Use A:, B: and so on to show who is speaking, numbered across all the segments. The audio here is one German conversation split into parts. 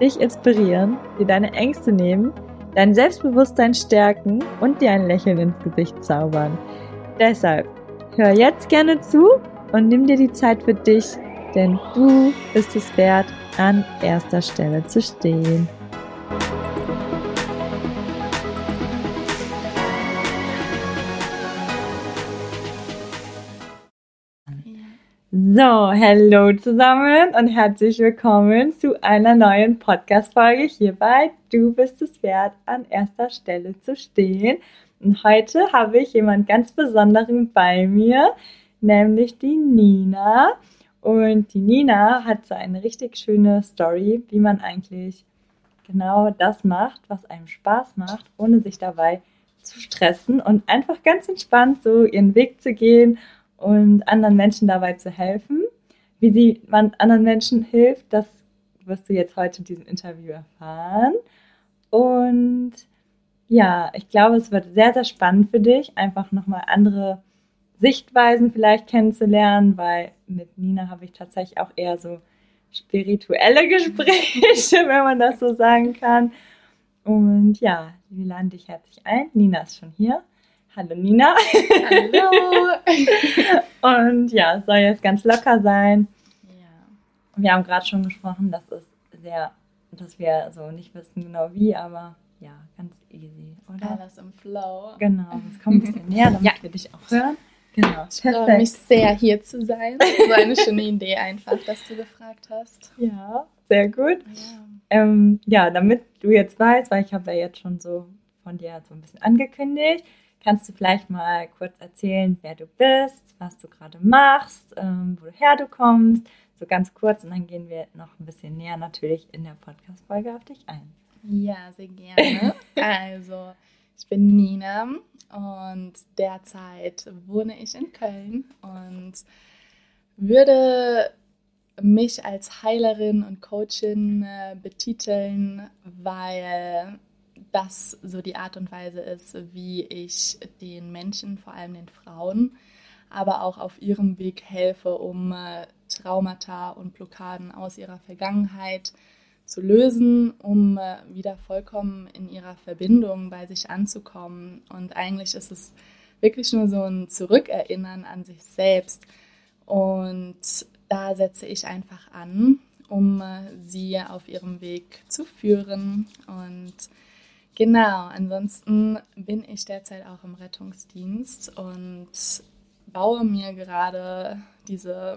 A: dich inspirieren, dir deine Ängste nehmen, dein Selbstbewusstsein stärken und dir ein Lächeln ins Gesicht zaubern. Deshalb hör jetzt gerne zu und nimm dir die Zeit für dich, denn du bist es wert, an erster Stelle zu stehen. So, hallo zusammen und herzlich willkommen zu einer neuen Podcast-Folge hier bei Du bist es wert, an erster Stelle zu stehen. Und heute habe ich jemand ganz Besonderen bei mir, nämlich die Nina. Und die Nina hat so eine richtig schöne Story, wie man eigentlich genau das macht, was einem Spaß macht, ohne sich dabei zu stressen und einfach ganz entspannt so ihren Weg zu gehen und anderen Menschen dabei zu helfen. Wie sie man anderen Menschen hilft, das wirst du jetzt heute in diesem Interview erfahren. Und ja, ich glaube, es wird sehr, sehr spannend für dich, einfach nochmal andere Sichtweisen vielleicht kennenzulernen, weil mit Nina habe ich tatsächlich auch eher so spirituelle Gespräche, wenn man das so sagen kann. Und ja, wir laden dich herzlich ein. Nina ist schon hier. Hallo Nina.
B: Hallo.
A: Und ja, es soll jetzt ganz locker sein. Ja. Wir haben gerade schon gesprochen, dass es sehr, dass wir so nicht wissen genau wie, aber ja, ganz easy,
B: oder? Alles im Flow.
A: Genau, es kommt ein bisschen näher, damit ja. wir dich auch hören.
B: Genau, ich freue mich sehr, hier zu sein. So eine schöne Idee einfach, dass du gefragt hast.
A: Ja, sehr gut. Ja, ähm, ja damit du jetzt weißt, weil ich habe ja jetzt schon so von dir so ein bisschen angekündigt, Kannst du vielleicht mal kurz erzählen, wer du bist, was du gerade machst, ähm, woher du kommst? So ganz kurz und dann gehen wir noch ein bisschen näher natürlich in der Podcast-Folge auf dich ein.
B: Ja, sehr gerne. also, ich bin Nina und derzeit wohne ich in Köln und würde mich als Heilerin und Coachin äh, betiteln, weil das so die Art und Weise ist, wie ich den Menschen, vor allem den Frauen, aber auch auf ihrem Weg helfe, um äh, Traumata und Blockaden aus ihrer Vergangenheit zu lösen, um äh, wieder vollkommen in ihrer Verbindung bei sich anzukommen. Und eigentlich ist es wirklich nur so ein Zurückerinnern an sich selbst. Und da setze ich einfach an, um äh, sie auf ihrem Weg zu führen und Genau, ansonsten bin ich derzeit auch im Rettungsdienst und baue mir gerade diese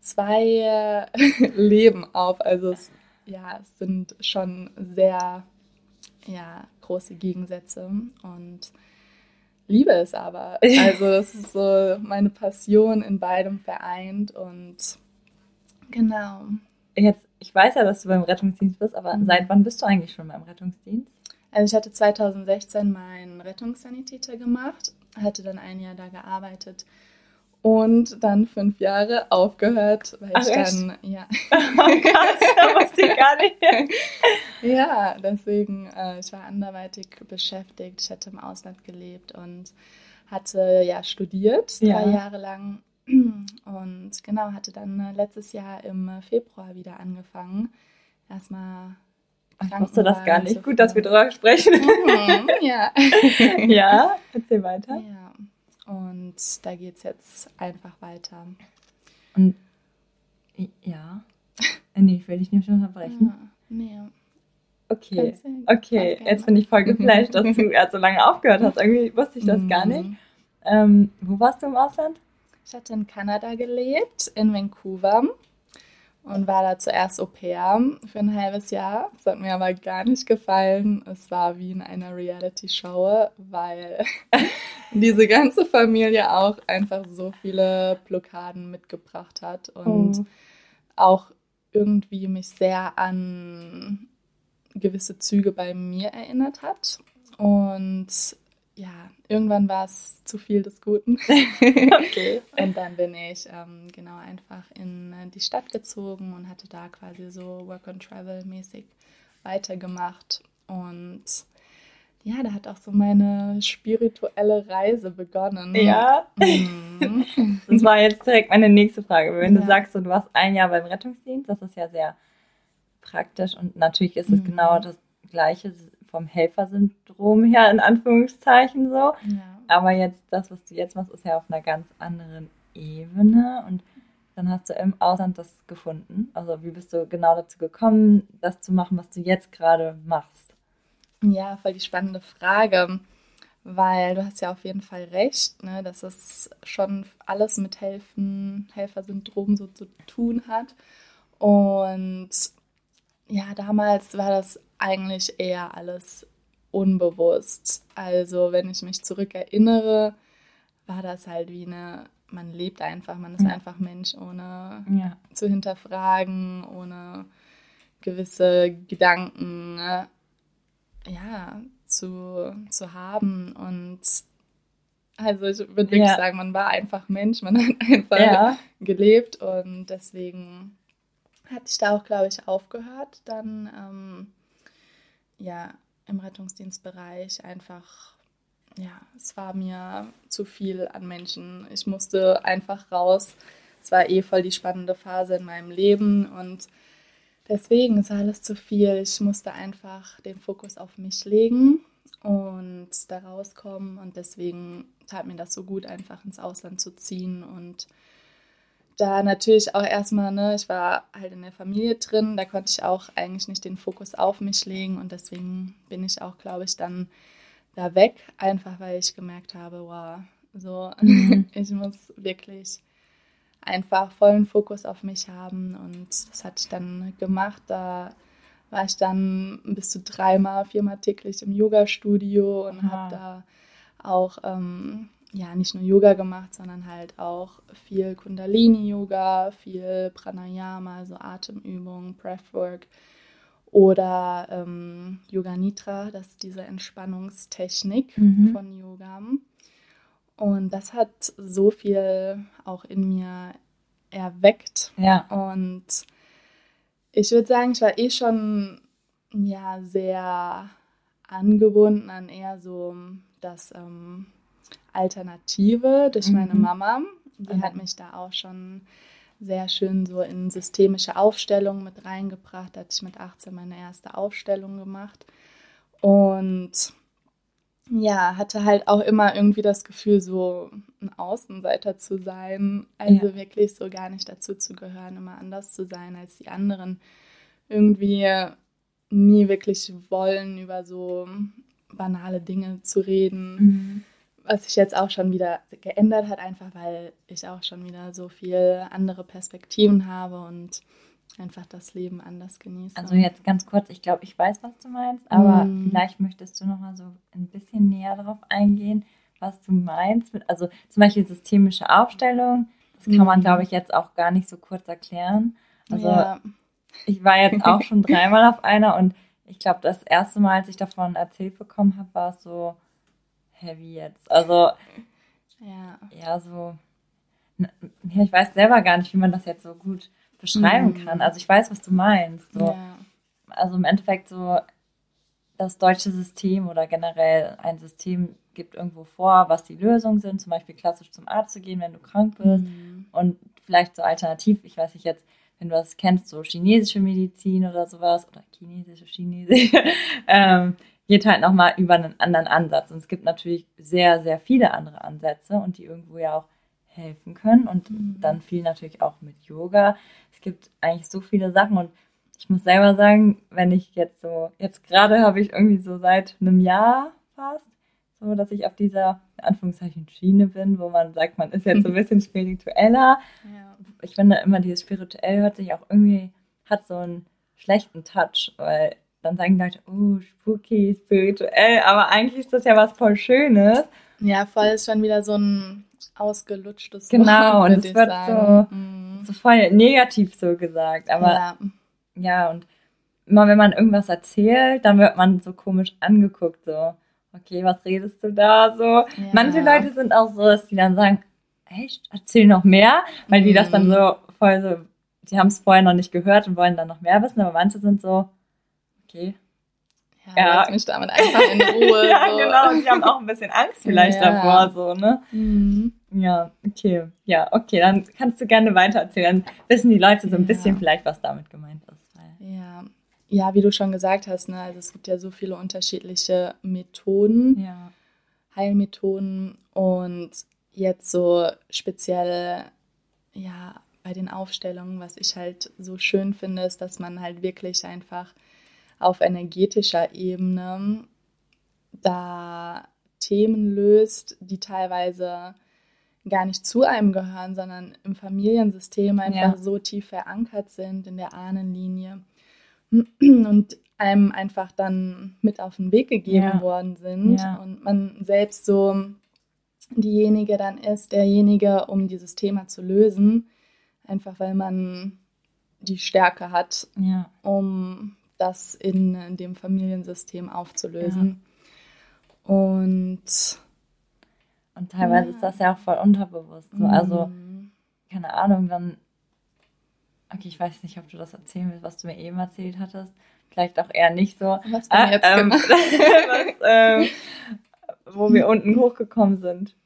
B: zwei Leben auf. Also es, ja, es sind schon sehr ja, große Gegensätze und liebe es aber. Also das ist so meine Passion in beidem vereint und genau.
A: Jetzt, ich weiß ja, dass du beim Rettungsdienst bist, aber mhm. seit wann bist du eigentlich schon beim Rettungsdienst?
B: Also ich hatte 2016 meinen Rettungssanitäter gemacht, hatte dann ein Jahr da gearbeitet und dann fünf Jahre aufgehört, weil Ach, ich dann, ja. Oh Gott, da wusste ich gar nicht. ja, deswegen, äh, ich war anderweitig beschäftigt. Ich hatte im Ausland gelebt und hatte ja studiert, ja. drei Jahre lang. Und genau, hatte dann äh, letztes Jahr im Februar wieder angefangen. Erstmal
A: ich wusste das gar nicht. Gut, dass wir darüber sprechen.
B: Mhm, ja.
A: ja, erzähl weiter.
B: Ja. Und da geht es jetzt einfach weiter.
A: Und ja. Äh, nee, ich will dich nicht unterbrechen. Ja,
B: nee.
A: Okay, okay. Jetzt bin ich voll geflasht, dass du so lange aufgehört hast. Irgendwie wusste ich das mhm. gar nicht. Ähm, wo warst du im Ausland?
B: Ich hatte in Kanada gelebt, in Vancouver und war da zuerst Au pair für ein halbes Jahr. Das hat mir aber gar nicht gefallen. Es war wie in einer Reality-Show, weil diese ganze Familie auch einfach so viele Blockaden mitgebracht hat und oh. auch irgendwie mich sehr an gewisse Züge bei mir erinnert hat. Und ja, irgendwann war es zu viel des Guten. okay. Und dann bin ich ähm, genau einfach in äh, die Stadt gezogen und hatte da quasi so Work and Travel mäßig weitergemacht. Und ja, da hat auch so meine spirituelle Reise begonnen.
A: Ja. Mhm. Das war jetzt direkt meine nächste Frage. Wenn ja. du sagst, du warst ein Jahr beim Rettungsdienst, das ist ja sehr praktisch und natürlich ist es mhm. genau das Gleiche vom Helfersyndrom her, in Anführungszeichen so. Ja. Aber jetzt, das, was du jetzt machst, ist ja auf einer ganz anderen Ebene und dann hast du im Ausland das gefunden. Also wie bist du genau dazu gekommen, das zu machen, was du jetzt gerade machst?
B: Ja, voll die spannende Frage, weil du hast ja auf jeden Fall recht, ne, dass es schon alles mit Helfen, Helfersyndrom so zu tun hat. Und ja, damals war das eigentlich eher alles unbewusst. Also wenn ich mich zurückerinnere, war das halt wie eine, man lebt einfach, man ist ja. einfach Mensch, ohne ja. zu hinterfragen, ohne gewisse Gedanken ne, ja, zu, zu haben. Und also ich würde wirklich ja. sagen, man war einfach Mensch, man hat einfach gelebt und deswegen hatte ich da auch, glaube ich, aufgehört. Dann, ähm, ja, im Rettungsdienstbereich einfach, ja, es war mir zu viel an Menschen. Ich musste einfach raus. Es war eh voll die spannende Phase in meinem Leben und deswegen ist alles zu viel. Ich musste einfach den Fokus auf mich legen und da rauskommen und deswegen tat mir das so gut, einfach ins Ausland zu ziehen und da natürlich auch erstmal, ne, ich war halt in der Familie drin, da konnte ich auch eigentlich nicht den Fokus auf mich legen und deswegen bin ich auch, glaube ich, dann da weg, einfach weil ich gemerkt habe, wow, so, mhm. ich muss wirklich einfach vollen Fokus auf mich haben und das hatte ich dann gemacht, da war ich dann bis zu dreimal, viermal täglich im Yoga-Studio und habe da auch ähm, ja nicht nur Yoga gemacht, sondern halt auch viel Kundalini-Yoga, viel Pranayama, also Atemübungen, Breathwork oder ähm, Yoga Nitra, das ist diese Entspannungstechnik mhm. von Yoga. Und das hat so viel auch in mir erweckt.
A: Ja.
B: Und ich würde sagen, ich war eh schon ja sehr angebunden an eher so das ähm, Alternative durch mhm. meine Mama. Die mhm. hat mich da auch schon sehr schön so in systemische Aufstellungen mit reingebracht. Da hatte ich mit 18 meine erste Aufstellung gemacht. Und ja, hatte halt auch immer irgendwie das Gefühl, so ein Außenseiter zu sein. Also ja. wirklich so gar nicht dazu zu gehören, immer anders zu sein als die anderen. Irgendwie nie wirklich wollen, über so banale Dinge zu reden. Mhm was sich jetzt auch schon wieder geändert hat, einfach weil ich auch schon wieder so viel andere Perspektiven habe und einfach das Leben anders genieße.
A: Also jetzt ganz kurz, ich glaube, ich weiß, was du meinst, aber mm. vielleicht möchtest du noch mal so ein bisschen näher darauf eingehen, was du meinst. Mit, also zum Beispiel systemische Aufstellung, das kann mm. man, glaube ich, jetzt auch gar nicht so kurz erklären. Also ja. ich war jetzt auch schon dreimal auf einer und ich glaube, das erste Mal, als ich davon erzählt bekommen habe, war es so, heavy jetzt. Also, ja, ja so. Ja, ich weiß selber gar nicht, wie man das jetzt so gut beschreiben mhm. kann. Also ich weiß, was du meinst. So. Ja. Also im Endeffekt so das deutsche System oder generell ein System gibt irgendwo vor, was die Lösungen sind, zum Beispiel klassisch zum Arzt zu gehen, wenn du krank bist mhm. und vielleicht so alternativ, ich weiß nicht jetzt, wenn du das kennst, so chinesische Medizin oder sowas oder chinesische, chinesische, ähm, geht halt nochmal über einen anderen Ansatz. Und es gibt natürlich sehr, sehr viele andere Ansätze und die irgendwo ja auch helfen können. Und mhm. dann viel natürlich auch mit Yoga. Es gibt eigentlich so viele Sachen und ich muss selber sagen, wenn ich jetzt so, jetzt gerade habe ich irgendwie so seit einem Jahr fast, so dass ich auf dieser Anführungszeichen Schiene bin, wo man sagt, man ist jetzt so ein bisschen spiritueller. Ja. Ich finde immer, dieses spirituell hört sich auch irgendwie, hat so einen schlechten Touch, weil dann sagen Leute, oh, spooky, spirituell, aber eigentlich ist das ja was voll Schönes.
B: Ja, voll ist schon wieder so ein ausgelutschtes
A: Genau, Wort, und es wird so, mm. so voll negativ so gesagt, aber ja. ja, und immer wenn man irgendwas erzählt, dann wird man so komisch angeguckt, so, okay, was redest du da so?
B: Ja.
A: Manche Leute sind auch so, dass die dann sagen, echt, erzähl noch mehr, weil die das dann
B: Mhm.
A: so voll so, die haben es vorher noch nicht gehört und wollen dann noch mehr wissen, aber manche sind so, okay.
B: Ja, lass mich damit einfach in Ruhe.
A: ja,
B: so.
A: genau, und die haben auch ein bisschen Angst vielleicht davor, so, ne?
B: Mhm.
A: Ja, okay. Ja, okay, dann kannst du gerne weiter erzählen. Dann wissen die Leute so ein bisschen vielleicht, was damit gemeint ist.
B: Ja. ja, wie du schon gesagt hast, ne, also es gibt ja so viele unterschiedliche Methoden,
A: ja.
B: Heilmethoden und jetzt so speziell, ja, bei den Aufstellungen, was ich halt so schön finde, ist, dass man halt wirklich einfach auf energetischer Ebene da Themen löst, die teilweise gar nicht zu einem gehören, sondern im Familiensystem einfach
A: Ja.
B: so tief verankert sind in der Ahnenlinie und einem einfach dann mit auf den Weg gegeben
A: Ja.
B: worden sind
A: Ja.
B: und man selbst so diejenige dann ist, derjenige, um dieses Thema zu lösen, einfach weil man die Stärke hat, um das in dem Familiensystem aufzulösen. Und
A: Und teilweise
B: Ja.
A: ist das ja auch voll unterbewusst. So. Also,
B: mm,
A: keine Ahnung, dann. Okay, ich weiß nicht, ob du das erzählen willst, was du mir eben erzählt hattest. Vielleicht auch eher nicht so.
B: was
A: Ah,
B: jetzt
A: ähm,
B: genau?
A: was, ähm, wo wir unten hochgekommen sind.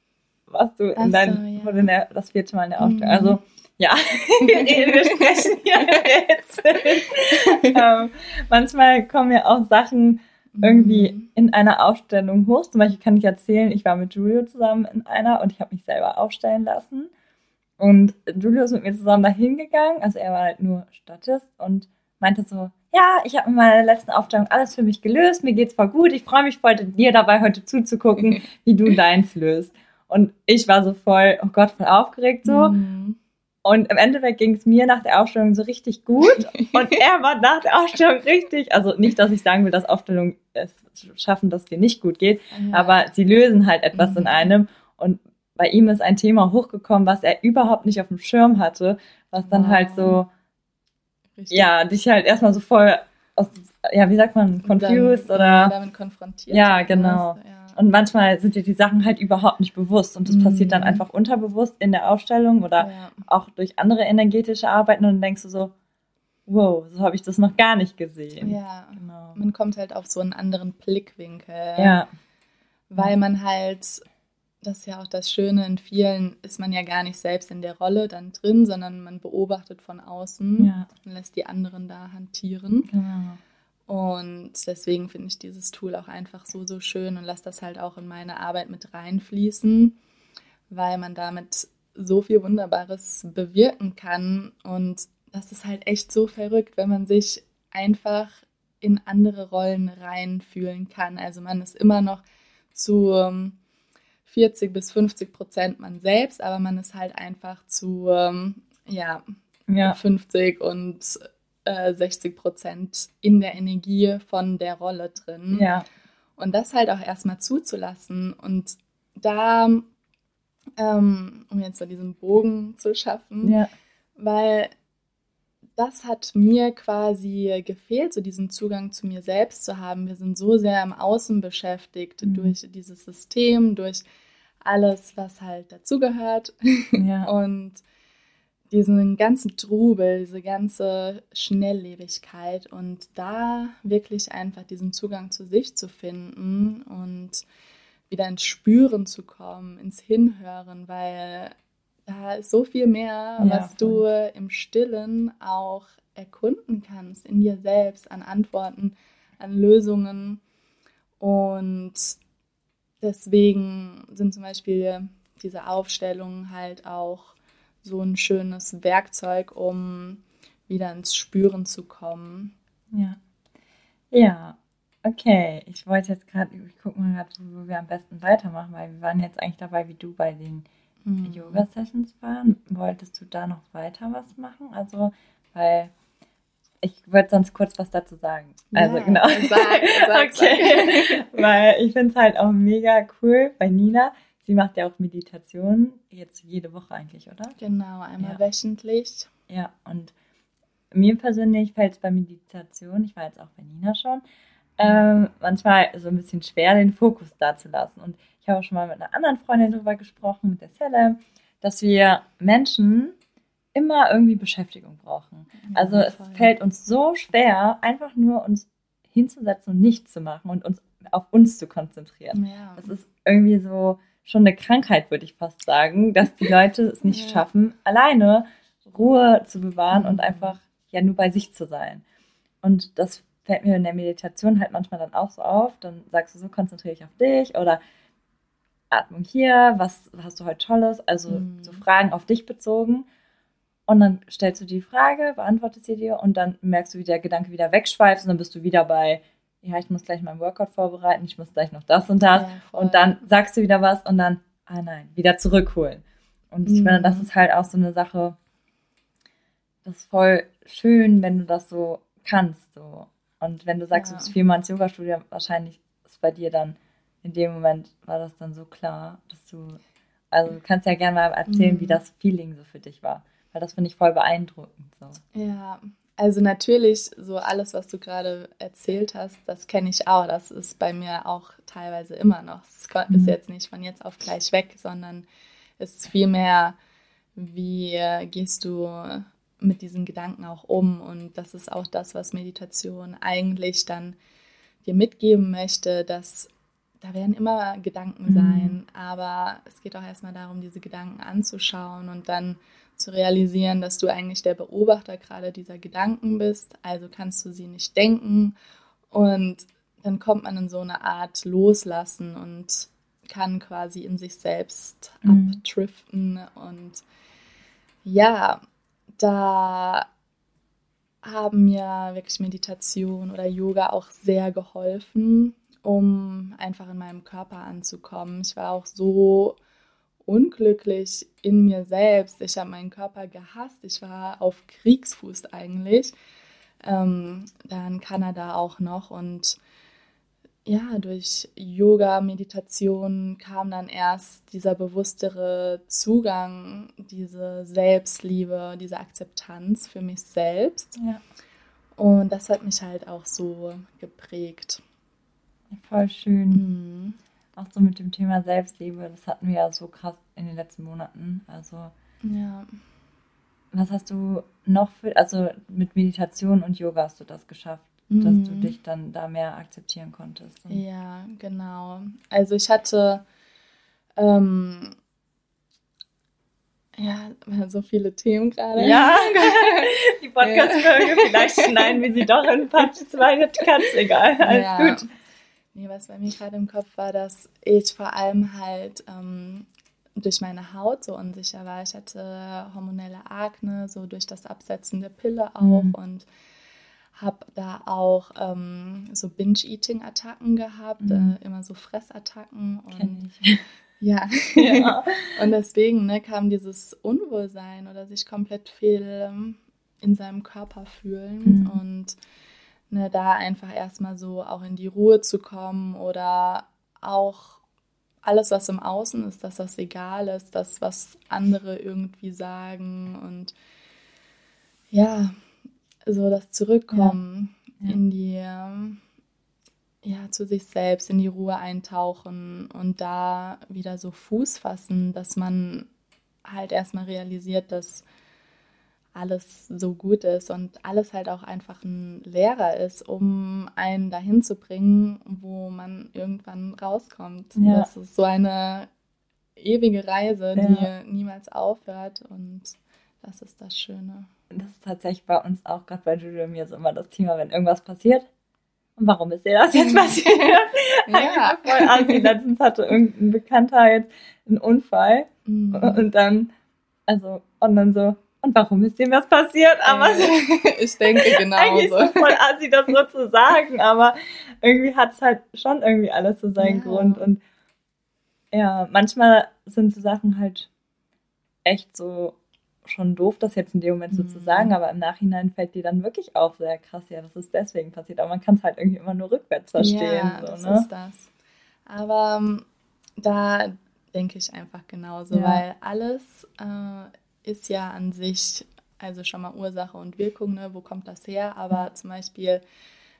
A: Was du
B: Ach
A: in dein,
B: so, ja.
A: du in der, das vierte Mal in der Aufstellung.
B: Mhm.
A: Also, ja, wir reden, wir sprechen hier jetzt. ähm, manchmal kommen ja auch Sachen irgendwie
B: Mhm.
A: in einer Aufstellung hoch. Zum Beispiel kann ich erzählen, ich war mit Julio zusammen in einer und ich habe mich selber aufstellen lassen. Und Julio ist mit mir zusammen dahin gegangen, also er war halt nur Statist und meinte so, ja, ich habe in meiner letzten Aufstellung alles für mich gelöst, mir geht's voll gut, ich freue mich voll, dir dabei heute zuzugucken, wie du deins löst. Und ich war so voll, oh Gott, voll aufgeregt so.
B: Mhm.
A: Und im Endeffekt ging es mir nach der Aufstellung so richtig gut. Und er war nach der Aufstellung richtig. Also nicht, dass ich sagen will, dass Aufstellungen es schaffen, dass es dir nicht gut geht,
B: Ja.
A: aber sie lösen halt etwas in
B: Mhm.
A: einem. Und bei ihm ist ein Thema hochgekommen, was er überhaupt nicht auf dem Schirm hatte, was dann
B: Wow.
A: halt so,
B: Richtig.
A: ja, dich halt erstmal so voll aus, ja, wie sagt man, confused
B: Dann,
A: oder.
B: ja, damit konfrontiert.
A: Ja, genau.
B: Ja.
A: Und manchmal sind dir die Sachen halt überhaupt nicht bewusst. Und das
B: Mhm.
A: passiert dann einfach unterbewusst in der Aufstellung oder
B: ja.
A: auch durch andere energetische Arbeiten und dann denkst du so, wow, so habe ich das noch gar nicht gesehen.
B: ja.
A: Genau.
B: Man kommt halt auf so einen anderen Blickwinkel.
A: Ja,
B: Weil man halt, das ist ja auch das Schöne, in vielen ist man ja gar nicht selbst in der Rolle dann drin, sondern man beobachtet von außen
A: ja,
B: und lässt die anderen da hantieren.
A: genau.
B: Und deswegen finde ich dieses Tool auch einfach so, so schön und lasse das halt auch in meine Arbeit mit reinfließen, weil man damit so viel Wunderbares bewirken kann. Und das ist halt echt so verrückt, wenn man sich einfach in andere Rollen reinfühlen kann. Also man ist immer noch zu ähm, 40 bis 50 Prozent man selbst, aber man ist halt einfach zu ähm, ja,
A: Ja,
B: 50 und äh, 60 Prozent in der Energie von der Rolle drin.
A: ja,
B: Und das halt auch erstmal zuzulassen. Und da, ähm, um jetzt so diesen Bogen zu schaffen,
A: ja,
B: weil das hat mir quasi gefehlt, so diesen Zugang zu mir selbst zu haben. Wir sind so sehr im Außen beschäftigt
A: Mhm.
B: durch dieses System, durch alles, was halt dazugehört.
A: ja,
B: Und diesen ganzen Trubel, diese ganze Schnelllebigkeit und da wirklich einfach diesen Zugang zu sich zu finden und wieder ins Spüren zu kommen, ins Hinhören, weil da ist so viel mehr,
A: Ja,
B: was du im Stillen auch erkunden kannst, in dir selbst, an Antworten, an Lösungen. Und deswegen sind zum Beispiel diese Aufstellungen halt auch so ein schönes Werkzeug, um wieder ins Spüren zu kommen.
A: ja. Ja, okay. Ich wollte jetzt gerade, ich gucke mal gerade, wo wir am besten weitermachen, weil wir waren jetzt eigentlich dabei, wie du bei den
B: Mhm.
A: Yoga-Sessions waren. Wolltest du da noch weiter was machen? Also, weil ich würde sonst kurz was dazu sagen. Also,
B: Ja,
A: genau.
B: sag, sag,
A: okay. weil ich finde es halt auch mega cool bei Nina. Sie macht ja auch Meditation, jetzt jede Woche eigentlich, oder?
B: Genau, einmal
A: Ja.
B: wöchentlich.
A: Ja, und mir persönlich fällt es bei Meditation, ich war jetzt auch bei Nina schon, ähm, manchmal so ein bisschen schwer, den Fokus da zu lassen. Und ich habe auch schon mal mit einer anderen Freundin darüber gesprochen, mit der Selle, dass wir Menschen immer irgendwie Beschäftigung brauchen. Also es fällt uns so schwer, einfach nur uns hinzusetzen und nichts zu machen und uns auf uns zu konzentrieren. Ja. Das ist irgendwie so schon eine Krankheit, würde ich fast sagen, dass die Leute es nicht ja. schaffen, alleine Ruhe zu bewahren mhm. und einfach ja nur bei sich zu sein. Und das fällt mir in der Meditation halt manchmal dann auch so auf. Dann sagst du so, konzentriere dich auf dich oder Atmung hier, was hast du heute Tolles? Also mhm. so Fragen auf dich bezogen. Und dann stellst du die Frage, beantwortest sie dir und dann merkst du, wie der Gedanke wieder wegschweift und dann bist du wieder bei, ja, ich muss gleich meinen Workout vorbereiten, ich muss gleich noch das und das. Ja, und dann sagst du wieder was und dann, ah nein, wieder zurückholen. Und ich mhm. finde, das ist halt auch so eine Sache, das ist voll schön, wenn du das so kannst. So. Und wenn du sagst, ja. du bist viermal ins Yoga-Studio, wahrscheinlich ist bei dir dann in dem Moment war das dann so klar, dass du, also du kannst ja gerne mal erzählen, mhm. wie das Feeling so für dich war, weil das finde ich voll beeindruckend. So.
B: Ja, also natürlich, so alles, was du gerade erzählt hast, das kenne ich auch. Das ist bei mir auch teilweise immer noch. Es ist mhm. jetzt nicht von jetzt auf gleich weg, sondern es ist vielmehr, wie gehst du mit diesen Gedanken auch um. Und das ist auch das, was Meditation eigentlich dann dir mitgeben möchte, dass da werden immer Gedanken mhm. sein, aber es geht auch erstmal darum, diese Gedanken anzuschauen und dann zu realisieren, dass du eigentlich der Beobachter gerade dieser Gedanken bist, also kannst du sie nicht denken und dann kommt man in so eine Art Loslassen und kann quasi in sich selbst mhm. abdriften und ja, da haben mir wirklich Meditation oder Yoga auch sehr geholfen, um einfach in meinem Körper anzukommen. Ich war auch so unglücklich in mir selbst. Ich habe meinen Körper gehasst. Ich war auf Kriegsfuß eigentlich. Ähm, da in Kanada auch noch. Und ja, durch Yoga, Meditation kam dann erst dieser bewusstere Zugang, diese Selbstliebe, diese Akzeptanz für mich selbst. Ja. Und das hat mich halt auch so geprägt.
A: Voll schön. Mhm. Auch so mit dem Thema Selbstliebe, das hatten wir ja so krass in den letzten Monaten. Also, ja. Was hast du noch für, also mit Meditation und Yoga hast du das geschafft? dass du mhm. dich dann da mehr akzeptieren konntest.
B: Ja, genau. Also ich hatte ähm, ja so viele Themen gerade.
A: Ja, die Podcast-Folge, vielleicht schneiden wir sie doch in Part 2, ganz egal, alles ja. gut.
B: Nee, was bei mir gerade im Kopf war, dass ich vor allem halt ähm, durch meine Haut so unsicher war. Ich hatte hormonelle Akne, so durch das Absetzen der Pille auch mhm. und habe da auch ähm, so Binge-Eating-Attacken gehabt, mhm. äh, immer so Fressattacken. Und ja. ja. und deswegen ne, kam dieses Unwohlsein oder sich komplett fehl ähm, in seinem Körper fühlen mhm. und ne, da einfach erstmal so auch in die Ruhe zu kommen oder auch alles, was im Außen ist, dass das egal ist, das, was andere irgendwie sagen und ja, so das Zurückkommen ja. Ja. in die, ja, zu sich selbst, in die Ruhe eintauchen und da wieder so Fuß fassen, dass man halt erstmal realisiert, dass alles so gut ist und alles halt auch einfach ein Lehrer ist, um einen dahin zu bringen, wo man irgendwann rauskommt. Ja. Das ist so eine ewige Reise, ja. die niemals aufhört und das ist das Schöne
A: das ist tatsächlich bei uns auch gerade bei Julia und mir so immer das Thema, wenn irgendwas passiert. Und warum ist dir das jetzt passiert? ja. voll assi. Letztens hatte irgendein Bekannter jetzt einen Unfall. Mhm. Und dann, also, und dann so, und warum ist dem was passiert? Aber
B: ich denke genau
A: Eigentlich es voll assi, das so zu sagen, aber irgendwie hat es halt schon irgendwie alles so seinen ja. Grund. Und ja, manchmal sind so Sachen halt echt so schon doof, das jetzt in dem Moment so zu sagen, mhm. aber im Nachhinein fällt dir dann wirklich auf, sehr krass, ja, das ist deswegen passiert. Aber man kann es halt irgendwie immer nur rückwärts verstehen. Ja, so,
B: das ne? ist das. Aber ähm, da denke ich einfach genauso, ja. weil alles äh, ist ja an sich also schon mal Ursache und Wirkung, ne? wo kommt das her? Aber zum Beispiel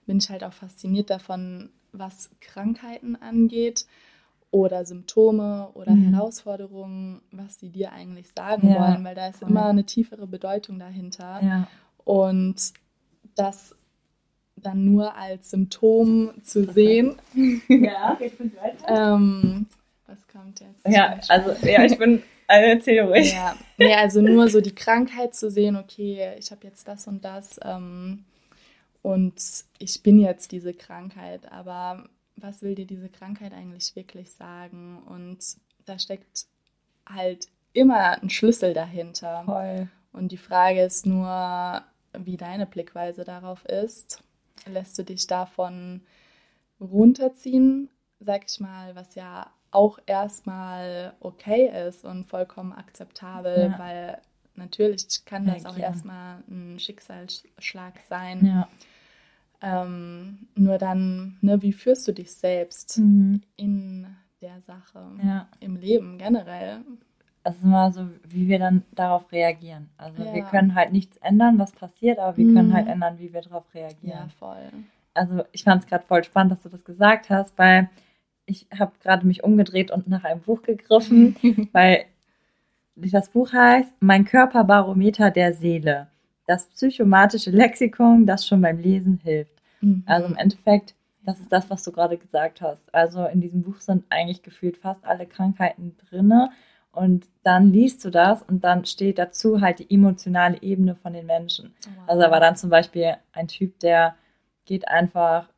B: bin ich halt auch fasziniert davon, was Krankheiten angeht oder Symptome oder
A: Mhm.
B: Herausforderungen, was sie dir eigentlich sagen
A: Ja,
B: wollen, weil da ist
A: voll.
B: immer eine tiefere Bedeutung dahinter.
A: Ja.
B: Und das dann nur als Symptom zu sehen.
A: Ja, geht mit weiter.
B: ähm, was kommt jetzt?
A: Ja, also, ja, ich bin, also erzähl ruhig.
B: Ja, nee, also nur so die Krankheit zu sehen, okay, ich habe jetzt das und das ähm, und ich bin jetzt diese Krankheit, aber was will dir diese Krankheit eigentlich wirklich sagen? Und da steckt halt immer ein Schlüssel dahinter.
A: Voll.
B: Und die Frage ist nur, wie deine Blickweise darauf ist. Lässt du dich davon runterziehen, sag ich mal, was ja auch erstmal okay ist und vollkommen akzeptabel,
A: Ja.
B: weil natürlich kann das auch
A: Reagieren.
B: erstmal ein Schicksalsschlag sein.
A: Ja.
B: Ähm, nur dann, ne, wie führst du dich selbst
A: Mhm.
B: in der Sache,
A: Ja.
B: im Leben generell?
A: Es ist immer so, wie wir dann darauf reagieren. Also wir
B: Ja.
A: können halt nichts ändern, was passiert, aber wir
B: Mhm.
A: können halt ändern, wie wir darauf reagieren.
B: Ja, voll.
A: Also ich fand es gerade voll spannend, dass du das gesagt hast, weil ich habe gerade mich umgedreht und nach einem Buch gegriffen, weil das Buch heißt Mein Körperbarometer der Seele. Das psychomatische Lexikon, das schon beim Lesen hilft.
B: Mhm.
A: Also im Endeffekt, das ist das, was du gerade gesagt hast. Also in diesem Buch sind eigentlich gefühlt fast alle Krankheiten drinne und dann liest du das und dann steht dazu halt die emotionale Ebene von den Menschen.
B: Wow.
A: Also da war dann zum Beispiel ein Typ, der geht einfach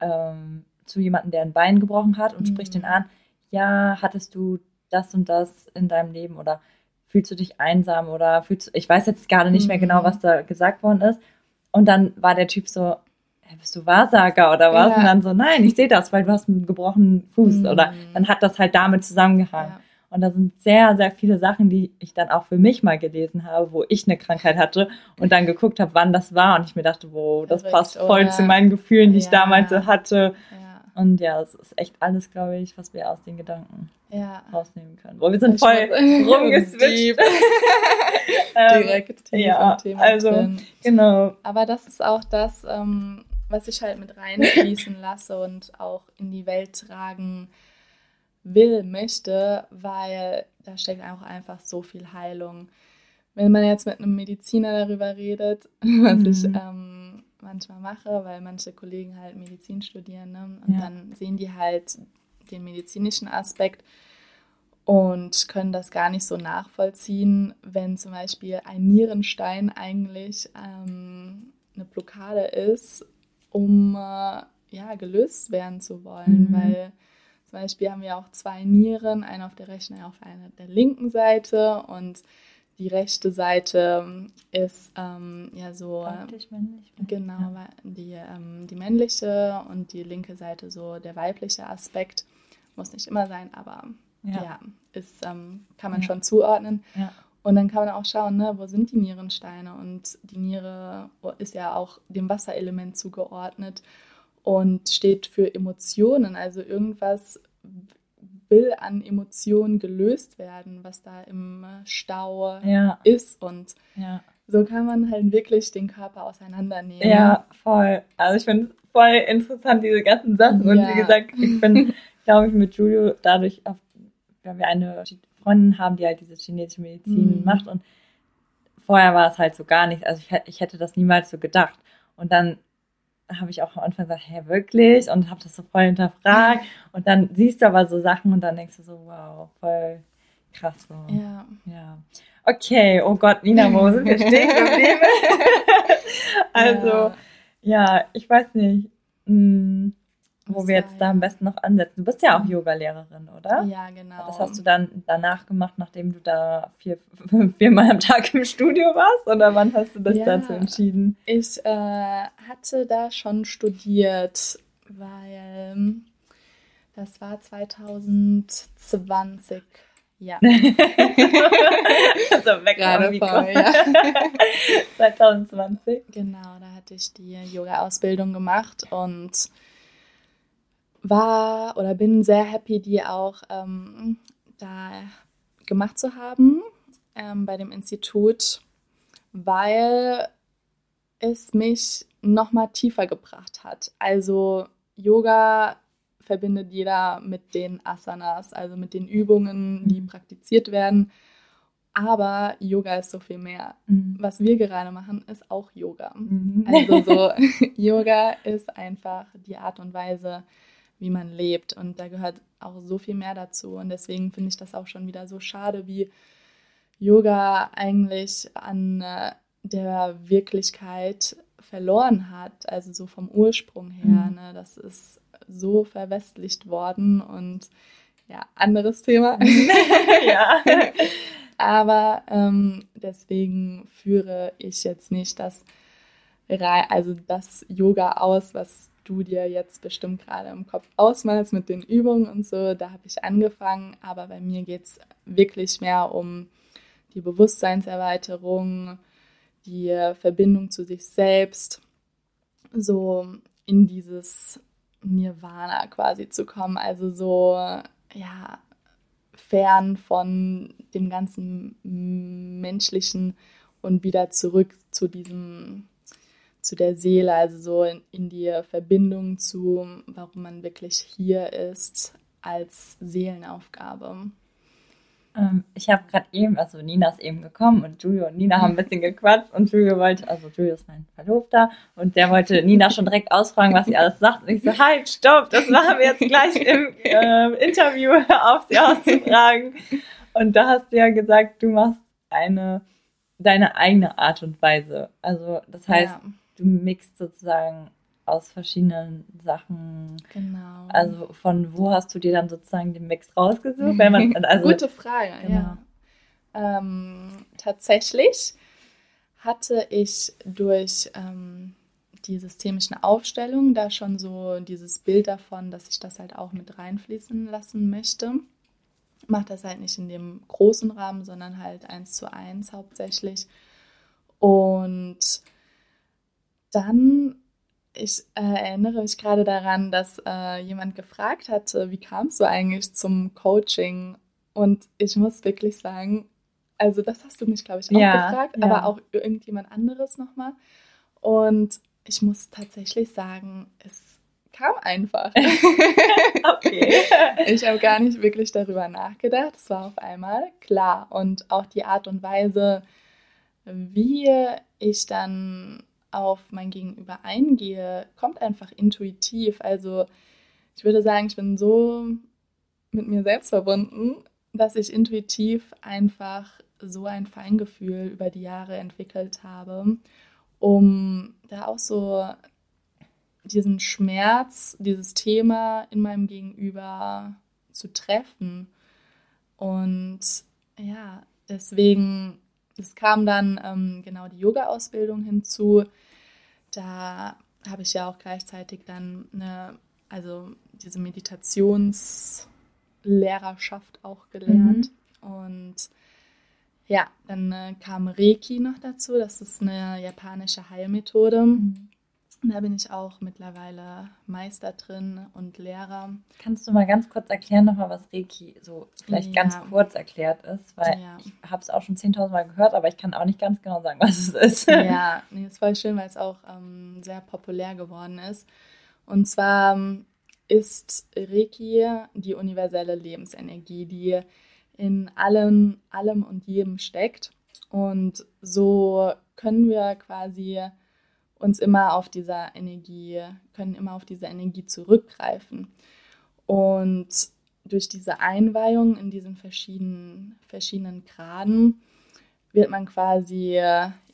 A: ähm, zu jemandem, der ein Bein gebrochen hat und
B: Mhm.
A: spricht ihn an, ja, hattest du das und das in deinem Leben oder fühlst du dich einsam oder fühlst du, ich weiß jetzt gerade nicht mehr
B: Mhm.
A: genau, was da gesagt worden ist. Und dann war der Typ so, "Hä, bist du Wahrsager oder was?
B: Ja.
A: Und dann so, nein, ich sehe das, weil du hast einen gebrochenen Fuß
B: Mhm.
A: oder dann hat das halt damit zusammengehangen.
B: Ja.
A: Und da sind sehr, sehr viele Sachen, die ich dann auch für mich mal gelesen habe, wo ich eine Krankheit hatte und dann geguckt habe, wann das war. Und ich mir dachte, wow, das
B: Verrückt,
A: passt voll
B: oder?
A: zu meinen Gefühlen, die ich
B: Ja.
A: damals so hatte. Und ja, es ist echt alles, glaube ich, was wir aus den Gedanken
B: ja.
A: rausnehmen können. Boah, wir sind
B: Ich
A: voll rumgeswitcht. Ähm,
B: Direkt tief
A: ja,
B: Thema
A: also-
B: drin.
A: Genau.
B: Aber das ist auch das, ähm, was ich halt mit reinfließen lasse und auch in die Welt tragen will, möchte, weil da steckt auch einfach so viel Heilung. Wenn man jetzt mit einem Mediziner darüber redet, was
A: Mhm.
B: ich ähm, manchmal mache, weil manche Kollegen halt Medizin studieren, ne? und
A: Ja.
B: dann sehen die halt den medizinischen Aspekt und können das gar nicht so nachvollziehen, wenn zum Beispiel ein Nierenstein eigentlich ähm, eine Blockade ist, um äh, ja, gelöst werden zu wollen.
A: Mhm.
B: Weil zum Beispiel haben wir auch zwei Nieren, eine auf der rechten, eine auf einer der linken Seite und die rechte Seite ist ähm, ja so
A: Weiblich, männlich,
B: Genau,
A: Ja.
B: die, ähm, die männliche und die linke Seite so der weibliche Aspekt. Muss nicht immer sein, aber ja,
A: Ja.
B: ist, ähm, kann man
A: Ja.
B: schon zuordnen. Und dann kann man auch schauen, ne, wo sind die Nierensteine? Und die Niere ist ja auch dem Wasserelement zugeordnet und steht für Emotionen. Also irgendwas will an Emotionen gelöst werden, was da im Stau
A: Ja,
B: ist. Und
A: ja.
B: so kann man halt wirklich den Körper auseinandernehmen.
A: Ja, voll. Also ich finde es voll interessant, diese ganzen Sachen. Und wie gesagt, ich bin, glaube ich, mit Julio dadurch, auf, weil wir eine Freundin haben, die halt diese chinesische Medizin
B: Mhm.
A: macht. Und vorher war es halt so gar nicht. Also ich, ich hätte das niemals so gedacht. Und dann habe ich auch am Anfang gesagt, hä, wirklich? Und habe das so voll hinterfragt. Und dann siehst du aber so Sachen und dann denkst du so, wow, voll krass. So.
B: Ja.
A: Ja. Okay, oh Gott, Nina, wo sind wir stehen geblieben? also, ja.
B: Ja.
A: ich weiß nicht, mh, wo wir jetzt da am besten noch ansetzen. Du bist ja auch Yoga-Lehrerin, oder?
B: Ja, genau.
A: Das hast du dann danach gemacht, nachdem du da vier, viermal am Tag im Studio warst? Oder wann hast du das
B: Ja.
A: dazu entschieden?
B: Ich äh, hatte da schon studiert, weil das war 2020. Ja,
A: also weg
B: Gerade voll, ja.
A: 2020.
B: genau, da hatte ich die Yoga-Ausbildung gemacht und war oder bin sehr happy, die auch ähm, da gemacht zu haben ähm, bei dem Institut, weil es mich nochmal tiefer gebracht hat. Also Yoga verbindet jeder mit den Asanas, also mit den Übungen, die mhm. praktiziert werden. Aber Yoga ist so viel mehr. Mhm. Was wir gerade machen, ist auch Yoga. Mhm. Also so, Yoga ist einfach die Art und Weise, wie man lebt. Und da gehört auch so viel mehr dazu. Und deswegen finde ich das auch schon wieder so schade, wie Yoga eigentlich an äh, der Wirklichkeit verloren hat. Also so vom Ursprung her. Mhm. Ne? Das ist so verwestlicht worden und ja, anderes Thema. ja. Aber ähm, deswegen führe ich jetzt nicht das, also das Yoga aus, was du dir jetzt bestimmt gerade im Kopf ausmalst mit den Übungen und so. Da habe ich angefangen, aber bei mir geht es wirklich mehr um die Bewusstseinserweiterung, die Verbindung zu sich selbst, so in dieses Nirvana quasi zu kommen. Also so, ja, fern von dem ganzen Menschlichen und wieder zurück zu diesem, zu der Seele, also so in, in die Verbindung zu, warum man wirklich hier ist als Seelenaufgabe.
A: Ähm, ich habe gerade eben, also Nina ist eben gekommen und Julio und Nina haben ein bisschen gequatscht und Julio wollte, also Julio ist mein Verlobter und der wollte Nina schon direkt ausfragen, was sie alles sagt. Und ich so, halt, stopp, das machen wir jetzt gleich im äh, Interview auf sie auszufragen. Und da hast du ja gesagt, du machst eine, deine eigene Art und Weise. Also das heißt, ja. Du mixt sozusagen aus verschiedenen Sachen. Genau. Also von wo hast du dir dann sozusagen den Mix rausgesucht? Man,
B: also, Gute Frage, genau. ja. Ähm, tatsächlich hatte ich durch ähm, die systemischen Aufstellungen da schon so dieses Bild davon, dass ich das halt auch mit reinfließen lassen möchte. Mache das halt nicht in dem großen Rahmen, sondern halt eins zu eins hauptsächlich. Und dann ich äh, erinnere mich gerade daran, dass äh, jemand gefragt hatte, wie kamst du eigentlich zum Coaching? Und ich muss wirklich sagen, also das hast du mich, glaube ich, auch ja, gefragt, ja. aber auch irgendjemand anderes nochmal. Und ich muss tatsächlich sagen, es kam einfach. okay. ich habe gar nicht wirklich darüber nachgedacht. Es war auf einmal klar. Und auch die Art und Weise, wie ich dann auf mein Gegenüber eingehe, kommt einfach intuitiv. Also ich würde sagen, ich bin so mit mir selbst verbunden, dass ich intuitiv einfach so ein Feingefühl über die Jahre entwickelt habe, um da auch so diesen Schmerz, dieses Thema in meinem Gegenüber zu treffen. Und ja, deswegen, es kam dann ähm, genau die Yoga-Ausbildung hinzu, da habe ich ja auch gleichzeitig dann eine, also diese Meditationslehrerschaft auch gelernt. Mhm. Und ja, dann äh, kam Reiki noch dazu. Das ist eine japanische Heilmethode. Mhm. Da bin ich auch mittlerweile Meister drin und Lehrer.
A: Kannst du mal ganz kurz erklären nochmal, was Reiki so vielleicht ja. ganz kurz erklärt ist? Weil ja. ich habe es auch schon 10.000 Mal gehört, aber ich kann auch nicht ganz genau sagen, was es ist.
B: Ja, nee, ist voll schön, weil es auch ähm, sehr populär geworden ist. Und zwar ähm, ist Reiki die universelle Lebensenergie, die in allem, allem und jedem steckt. Und so können wir quasi uns immer auf dieser Energie, können immer auf diese Energie zurückgreifen. Und durch diese Einweihung in diesen verschiedenen, verschiedenen Graden wird man quasi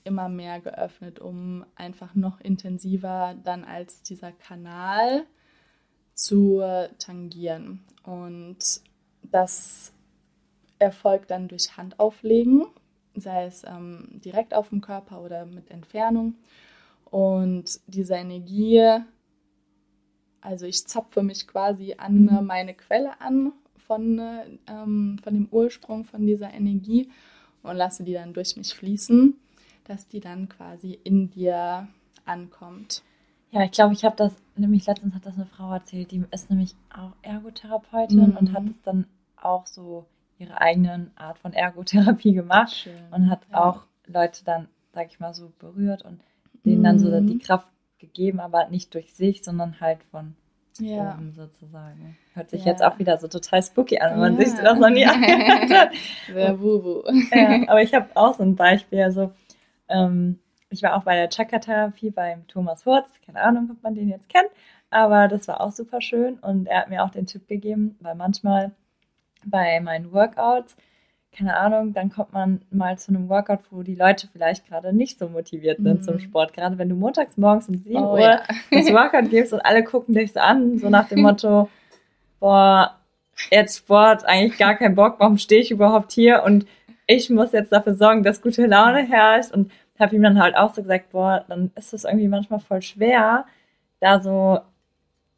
B: immer mehr geöffnet, um einfach noch intensiver dann als dieser Kanal zu tangieren. Und das erfolgt dann durch Handauflegen, sei es ähm, direkt auf dem Körper oder mit Entfernung. Und diese Energie, also ich zapfe mich quasi an mhm. meine Quelle an von, ähm, von dem Ursprung von dieser Energie und lasse die dann durch mich fließen, dass die dann quasi in dir ankommt.
A: Ja, ich glaube, ich habe das, nämlich letztens hat das eine Frau erzählt, die ist nämlich auch Ergotherapeutin mhm. und hat es dann auch so ihre eigene Art von Ergotherapie gemacht Schön. und hat ja. auch Leute dann sag ich mal, so berührt und denen dann so
B: Mhm.
A: die Kraft gegeben, aber nicht durch sich, sondern halt von
B: Ja.
A: oben sozusagen. Hört sich
B: Ja.
A: jetzt auch wieder so total spooky an, wenn man
B: Ja.
A: sich das noch nie angehört hat.
B: Sehr wuhu.
A: ja, aber ich habe auch so ein Beispiel. Also, ähm, ich war auch bei der Chakra-Therapie beim Thomas Hurz. Keine Ahnung, ob man den jetzt kennt. Aber das war auch super schön. Und er hat mir auch den Tipp gegeben, weil manchmal bei meinen Workouts, keine Ahnung, dann kommt man mal zu einem Workout, wo die Leute vielleicht gerade nicht so motiviert sind
B: Mhm.
A: zum Sport. Gerade wenn du montags morgens um 7
B: Oh,
A: Uhr
B: ja.
A: das Workout gibst und alle gucken dich so an, so nach dem Motto, boah, jetzt Sport, eigentlich gar keinen Bock, warum stehe ich überhaupt hier und ich muss jetzt dafür sorgen, dass gute Laune herrscht und habe ihm dann halt auch so gesagt, boah, dann ist es irgendwie manchmal voll schwer, da so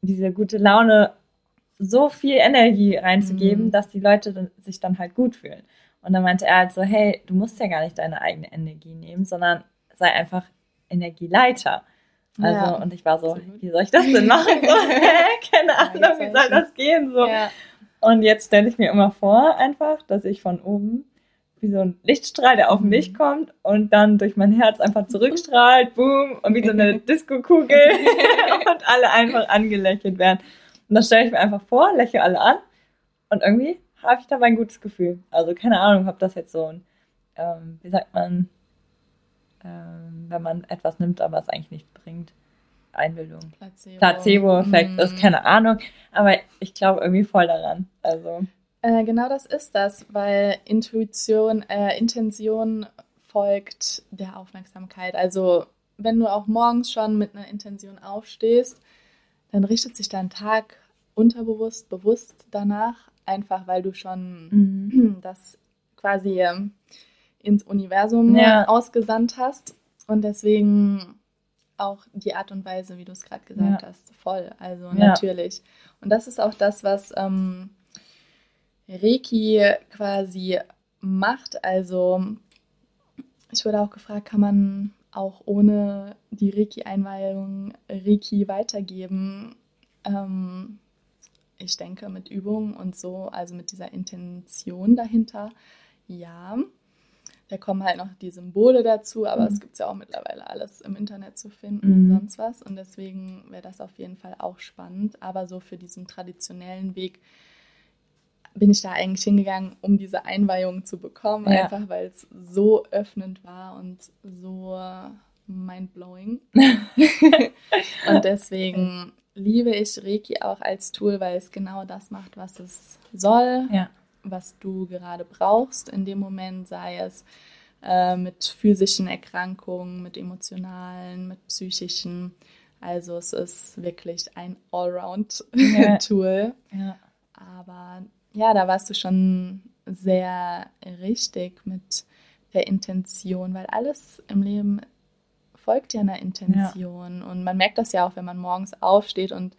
A: diese gute Laune so viel Energie reinzugeben,
B: Mhm.
A: dass die Leute sich dann halt gut fühlen. Und dann meinte er halt so, hey, du musst ja gar nicht deine eigene Energie nehmen, sondern sei einfach Energieleiter. Also,
B: Ja,
A: und ich war so,
B: absolut.
A: wie soll ich das denn machen? So, hä? Keine Ahnung, wie soll das gehen? So.
B: Ja.
A: Und jetzt stelle ich mir immer vor, einfach, dass ich von oben wie so ein Lichtstrahl, der auf
B: Mhm.
A: mich kommt und dann durch mein Herz einfach zurückstrahlt, boom, und wie so eine Disco-Kugel und alle einfach angelächelt werden. Und das stelle ich mir einfach vor, lächle alle an und irgendwie habe ich dabei ein gutes Gefühl. Also keine Ahnung, ob das jetzt so ein, ähm, wie sagt man, ähm, wenn man etwas nimmt, aber es eigentlich nicht bringt. Einbildung.
B: Placebo.
A: Placebo-Effekt
B: Mhm.
A: ist, keine Ahnung. Aber ich glaube irgendwie voll daran. Also,
B: Äh, genau das ist das, weil Intuition, äh, Intention folgt der Aufmerksamkeit. Also wenn du auch morgens schon mit einer Intention aufstehst, dann richtet sich dein Tag unterbewusst, bewusst danach, einfach weil du schon
A: mhm.
B: das quasi ähm, ins Universum
A: Ja.
B: ausgesandt hast. Und deswegen auch die Art und Weise, wie du es gerade gesagt
A: Ja.
B: hast, voll. Also
A: Ja.
B: natürlich. Und das ist auch das, was ähm, Reiki quasi macht. Also ich wurde auch gefragt, kann man auch ohne die Reiki-Einweihung Reiki weitergeben? Ähm, ich denke mit Übung und so, also mit dieser Intention dahinter, ja. Da kommen halt noch die Symbole dazu, aber
A: Mhm.
B: es gibt ja auch mittlerweile alles im Internet zu finden
A: Mhm.
B: und sonst was. Und deswegen wäre das auf jeden Fall auch spannend. Aber so für diesen traditionellen Weg bin ich da eigentlich hingegangen, um diese Einweihung zu bekommen,
A: Ja.
B: einfach weil es so öffnend war und so mindblowing. und deswegen liebe ich Reiki auch als Tool, weil es genau das macht, was es soll,
A: Ja.
B: was du gerade brauchst in dem Moment, sei es äh, mit physischen Erkrankungen, mit emotionalen, mit psychischen. Also es ist wirklich ein
A: Ja.
B: Allround-Tool.
A: Ja.
B: Aber ja, da warst du schon sehr richtig mit der Intention, weil alles im Leben folgt ja einer Intention. Und man merkt das ja auch, wenn man morgens aufsteht und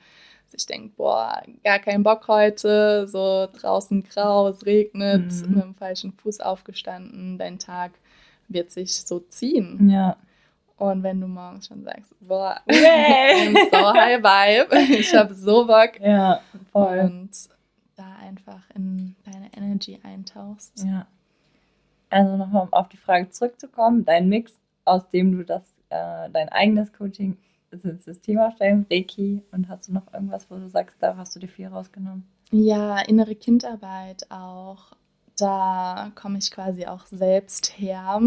B: sich denkt, boah, gar keinen Bock heute, so draußen grau, es regnet,
A: Mhm.
B: mit dem falschen Fuß aufgestanden, dein Tag wird sich so ziehen.
A: Ja.
B: Und wenn du morgens schon sagst, boah! I'm so high vibe, ich habe so Bock,
A: Ja, voll.
B: und da einfach in deine Energy eintauchst.
A: Ja. Also nochmal, um auf die Frage zurückzukommen, dein Mix, aus dem du das, äh, dein eigenes Coaching ins System aufstellst, Reiki, und hast du noch irgendwas, wo du sagst, da hast du dir viel rausgenommen?
B: Ja, innere Kindarbeit auch. Da komme ich quasi auch selbst her.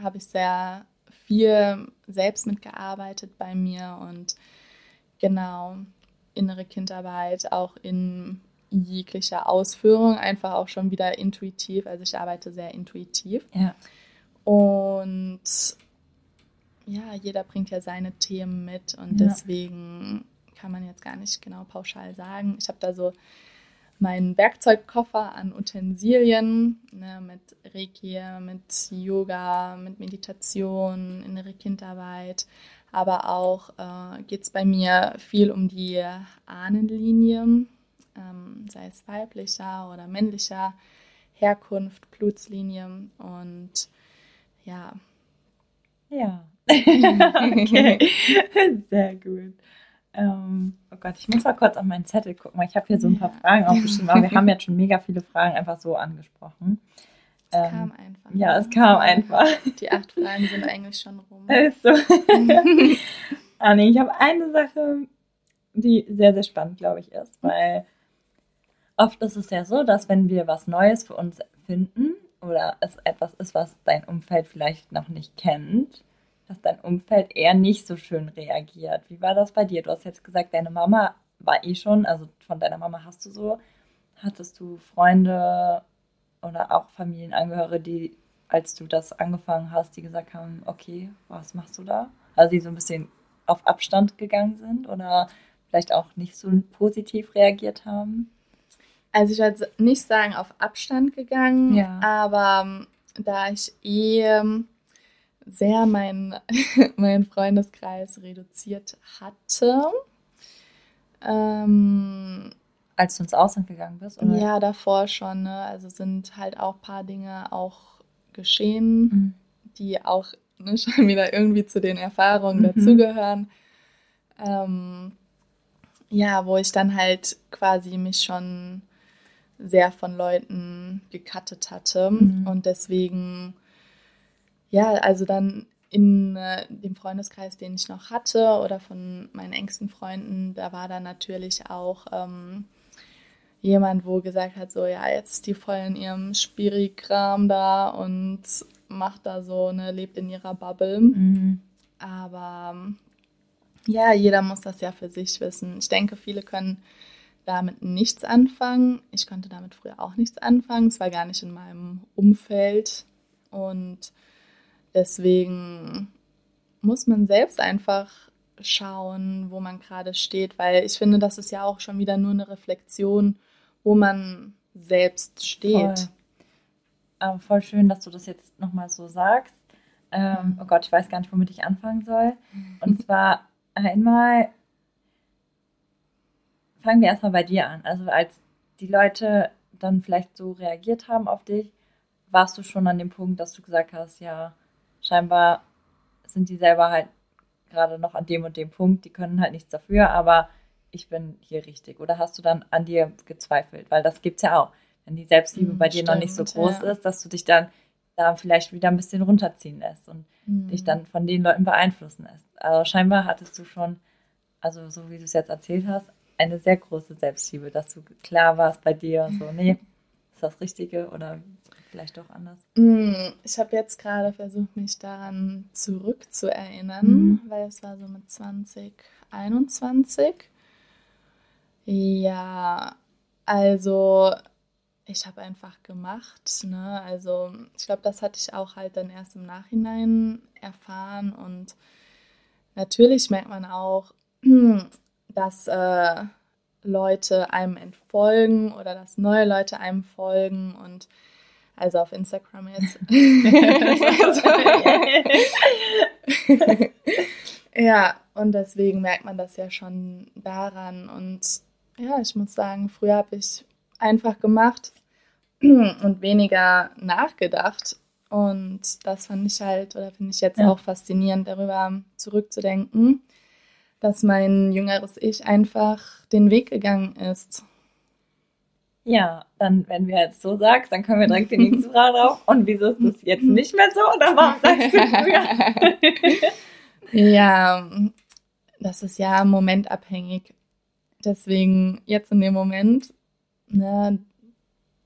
B: Habe ich sehr viel selbst mitgearbeitet bei mir und genau innere Kindarbeit auch in jeglicher Ausführung, einfach auch schon wieder intuitiv. Also ich arbeite sehr intuitiv.
A: Ja.
B: Und ja, jeder bringt ja seine Themen mit und
A: Ja.
B: deswegen kann man jetzt gar nicht genau pauschal sagen. Ich habe da so meinen Werkzeugkoffer an Utensilien ne, mit Reiki, mit Yoga, mit Meditation, innere Kindarbeit. Aber auch äh, geht es bei mir viel um die Ahnenlinie, ähm, sei es weiblicher oder männlicher Herkunft, Blutslinie und ja.
A: Ja. okay. Sehr gut. Ähm, oh Gott, ich muss mal kurz auf meinen Zettel gucken, weil ich habe hier so ein paar
B: Ja.
A: Fragen aufgeschrieben, aber wir haben jetzt schon mega viele Fragen einfach so angesprochen.
B: ähm, kam einfach.
A: Ja, es kam einfach.
B: Die acht Fragen sind eigentlich schon rum.
A: Also. Anni, ich habe eine Sache, die sehr, sehr spannend, glaube ich, ist, weil oft ist es ja so, dass wenn wir was Neues für uns finden oder es etwas ist, was dein Umfeld vielleicht noch nicht kennt, dass dein Umfeld eher nicht so schön reagiert. Wie war das bei dir? Du hast jetzt gesagt, deine Mama war eh schon, also von deiner Mama hast du so, hattest du Freunde oder auch Familienangehörige, die, als du das angefangen hast, die gesagt haben, okay, was machst du da? Also die so ein bisschen auf Abstand gegangen sind oder vielleicht auch nicht so positiv reagiert haben?
B: Also ich würde nicht sagen auf Abstand gegangen, ja. aber ähm, da ich eh ähm, sehr meinen mein Freundeskreis reduziert hatte.
A: Ähm, Als du ins Ausland gegangen bist?
B: Oder? Ja, davor schon. Ne? Also sind halt auch ein paar Dinge auch geschehen, mhm. die auch ne, schon wieder irgendwie zu den Erfahrungen mhm. dazugehören. Ähm, ja, wo ich dann halt quasi mich schon sehr von Leuten gecuttet hatte. Mhm. Und deswegen, ja, also dann in äh, dem Freundeskreis, den ich noch hatte oder von meinen engsten Freunden, da war dann natürlich auch ähm, jemand, wo gesagt hat, so ja, jetzt ist die voll in ihrem Spiri-Kram da und macht da so, ne, lebt in ihrer Bubble. Mhm. Aber ja, jeder muss das ja für sich wissen. Ich denke, viele können damit nichts anfangen. Ich konnte damit früher auch nichts anfangen. Es war gar nicht in meinem Umfeld. Und deswegen muss man selbst einfach schauen, wo man gerade steht, weil ich finde, das ist ja auch schon wieder nur eine Reflexion, wo man selbst steht.
A: Voll, Aber voll schön, dass du das jetzt nochmal so sagst. Ähm, oh Gott, ich weiß gar nicht, womit ich anfangen soll. Und zwar einmal fangen wir erstmal bei dir an. Also als die Leute dann vielleicht so reagiert haben auf dich, warst du schon an dem Punkt, dass du gesagt hast, ja, scheinbar sind die selber halt gerade noch an dem und dem Punkt, die können halt nichts dafür, aber ich bin hier richtig. Oder hast du dann an dir gezweifelt? Weil das gibt es ja auch. Wenn die Selbstliebe mhm, bei dir stimmt, noch nicht so groß ja. ist, dass du dich dann da vielleicht wieder ein bisschen runterziehen lässt und mhm. dich dann von den Leuten beeinflussen lässt. Also scheinbar hattest du schon, also so wie du es jetzt erzählt hast, eine sehr große Selbstliebe, dass du klar warst bei dir und so, nee, ist das Richtige oder vielleicht doch anders?
B: Mm, ich habe jetzt gerade versucht, mich daran zurückzuerinnern, mhm. weil es war so mit 2021. Ja, also ich habe einfach gemacht. Ne? Also ich glaube, das hatte ich auch halt dann erst im Nachhinein erfahren und natürlich merkt man auch, dass äh, Leute einem entfolgen oder dass neue Leute einem folgen und also auf Instagram jetzt. ja, und deswegen merkt man das ja schon daran. Und ja, ich muss sagen, früher habe ich einfach gemacht und weniger nachgedacht. Und das fand ich halt, oder finde ich jetzt ja. auch faszinierend, darüber zurückzudenken dass mein jüngeres Ich einfach den Weg gegangen ist.
A: Ja, dann, wenn wir jetzt so sagst, dann können wir direkt die nächste Frage drauf. Und wieso ist das jetzt nicht mehr so? Oder warum sagst du
B: früher? ja, das ist ja momentabhängig. Deswegen jetzt in dem Moment, ne,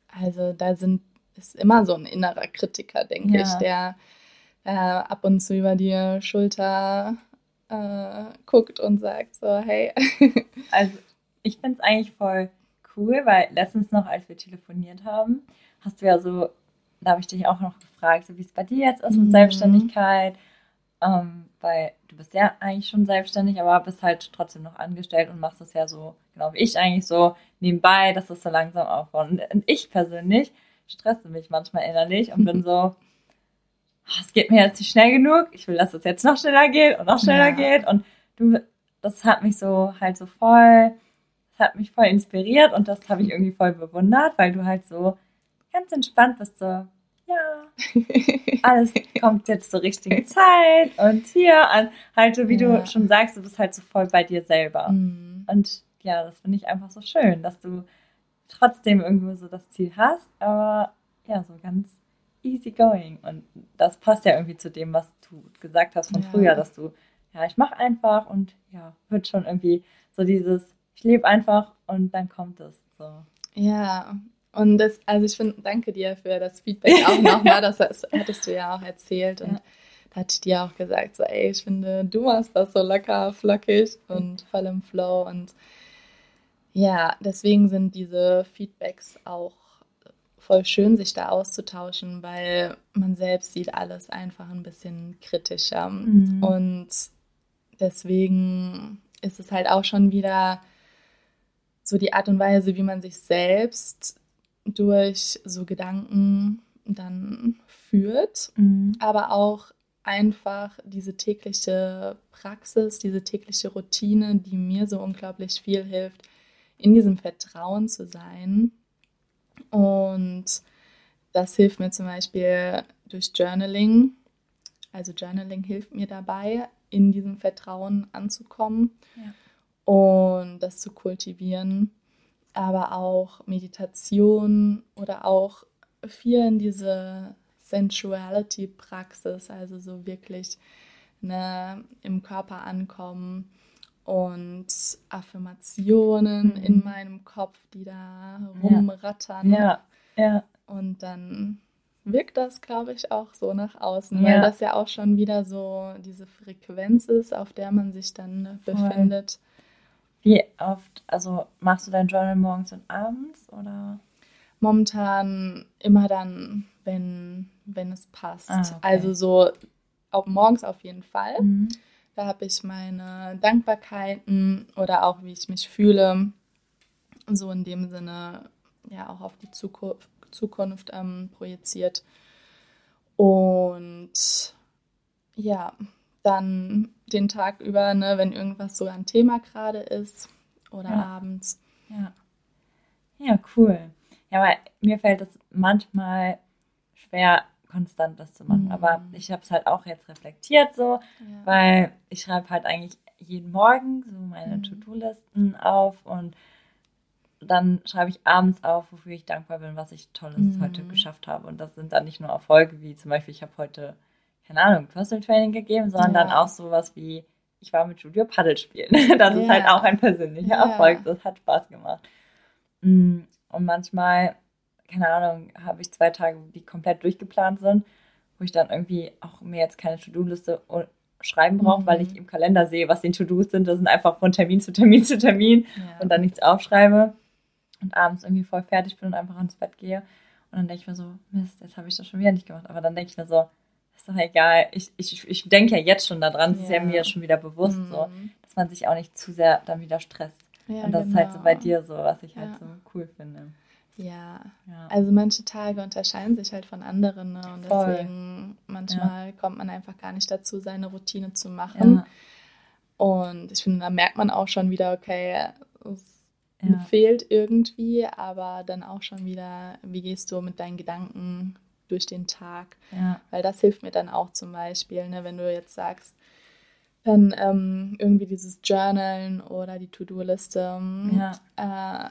B: also da sind, ist immer so ein innerer Kritiker, denke ja. ich, der äh, ab und zu über die Schulter äh, guckt und sagt so, hey.
A: also ich finde es eigentlich voll cool, weil letztens noch, als wir telefoniert haben, hast du ja so, da habe ich dich auch noch gefragt, so wie es bei dir jetzt ist mit mhm. Selbstständigkeit, ähm, weil du bist ja eigentlich schon selbstständig, aber bist halt trotzdem noch angestellt und machst es ja so, genau wie ich eigentlich so nebenbei, dass es so langsam aufbaut. Und ich persönlich stresse mich manchmal innerlich und bin so, es geht mir jetzt nicht schnell genug, ich will, dass es jetzt noch schneller geht und noch schneller ja. geht. Und du, das hat mich so halt so voll, das hat mich voll inspiriert und das habe ich irgendwie voll bewundert, weil du halt so ganz entspannt bist, so, ja, alles kommt jetzt zur richtigen Zeit und hier an, halt so, wie ja. du schon sagst, du bist halt so voll bei dir selber. Mhm. Und ja, das finde ich einfach so schön, dass du trotzdem irgendwo so das Ziel hast, aber ja, so ganz easy going. Und das passt ja irgendwie zu dem, was du gesagt hast von
B: Ja.
A: früher, dass du, ja, ich mache einfach und ja, wird schon irgendwie so dieses, ich lebe einfach und dann kommt es. So.
B: Ja, und das, also ich finde, danke dir für das Feedback auch nochmal. Das hattest du ja auch erzählt. Und
A: Ja.
B: da hatte ich dir auch gesagt, so, ey, ich finde, du machst das so locker, flockig und voll im Flow. Und ja, deswegen sind diese Feedbacks auch voll schön, sich da auszutauschen, weil man selbst sieht alles einfach ein bisschen kritischer.
A: Mhm.
B: Und deswegen ist es halt auch schon wieder so die Art und Weise, wie man sich selbst durch so Gedanken dann führt,
A: Mhm.
B: aber auch einfach diese tägliche Praxis, diese tägliche Routine, die mir so unglaublich viel hilft, in diesem Vertrauen zu sein. Und das hilft mir zum Beispiel durch Journaling. Also Journaling hilft mir dabei, in diesem Vertrauen anzukommen
A: Ja.
B: und das zu kultivieren. Aber auch Meditation oder auch viel in diese Sensuality-Praxis, also so wirklich ne, im Körper ankommen und Affirmationen
A: Mhm.
B: in meinem Kopf, die da rumrattern.
A: Ja, ja,
B: Und dann wirkt das, glaube ich, auch so nach außen,
A: Ja.
B: weil das ja auch schon wieder so diese Frequenz ist, auf der man sich dann
A: Voll.
B: befindet.
A: Wie oft, also machst du dein Journal morgens und abends oder?
B: Momentan immer dann, wenn, wenn es passt.
A: Ah, okay.
B: Also so auch morgens auf jeden Fall.
A: Mhm.
B: Da habe ich meine Dankbarkeiten oder auch wie ich mich fühle. So in dem Sinne ja auch auf die Zukunft, Zukunft ähm, projiziert. Und ja, dann den Tag über, ne, wenn irgendwas so ein Thema gerade ist oder
A: Ja.
B: abends.
A: Ja. Ja, cool. Ja, weil mir fällt es manchmal schwer, konstant das zu machen.
B: Mhm.
A: Aber ich habe es halt auch jetzt reflektiert so,
B: Ja.
A: weil ich schreibe halt eigentlich jeden Morgen so meine
B: Mhm.
A: To-Do-Listen auf und dann schreibe ich abends auf, wofür ich dankbar bin, was ich Tolles
B: Mhm.
A: heute geschafft habe. Und das sind dann nicht nur Erfolge, wie zum Beispiel, ich habe heute, keine Ahnung, Personal Training gegeben, sondern
B: Ja.
A: dann auch sowas wie, ich war mit Julia Paddel spielen. Das ist
B: Ja.
A: halt auch ein persönlicher. Erfolg. Das hat Spaß gemacht. Mm, Und manchmal, keine Ahnung, habe ich zwei Tage, die komplett durchgeplant sind, wo ich dann irgendwie auch mir jetzt keine To-Do-Liste o- schreiben brauche,
B: Mhm.
A: weil ich im Kalender sehe, was die To-Dos sind. Das sind einfach von Termin zu Termin zu Termin
B: Ja.
A: und dann nichts aufschreibe und abends irgendwie voll fertig bin und einfach ins Bett gehe. Und dann denke ich mir so, Mist, jetzt habe ich das schon wieder nicht gemacht. Aber dann denke ich mir so, ist doch egal. Ich, ich, ich denke ja jetzt schon daran, es ist ja
B: Ja.
A: mir schon wieder bewusst so,
B: Mhm.
A: dass man sich auch nicht zu sehr dann wieder stresst.
B: Ja,
A: und das ist halt so
B: genau.
A: bei dir so, was ich halt
B: Ja.
A: so cool finde.
B: Ja,
A: Ja.
B: also manche Tage unterscheiden sich halt von anderen ne? und
A: Voll.
B: deswegen manchmal kommt man einfach gar nicht dazu, seine Routine zu machen.
A: ja.
B: Und ich finde, da merkt man auch schon wieder, okay, es
A: Ja.
B: fehlt irgendwie, aber dann auch schon wieder, wie gehst du mit deinen Gedanken durch den Tag?
A: Ja.
B: Weil das hilft mir dann auch zum Beispiel, ne, wenn du jetzt sagst, dann ähm, irgendwie dieses Journalen oder die To-Do-Liste äh,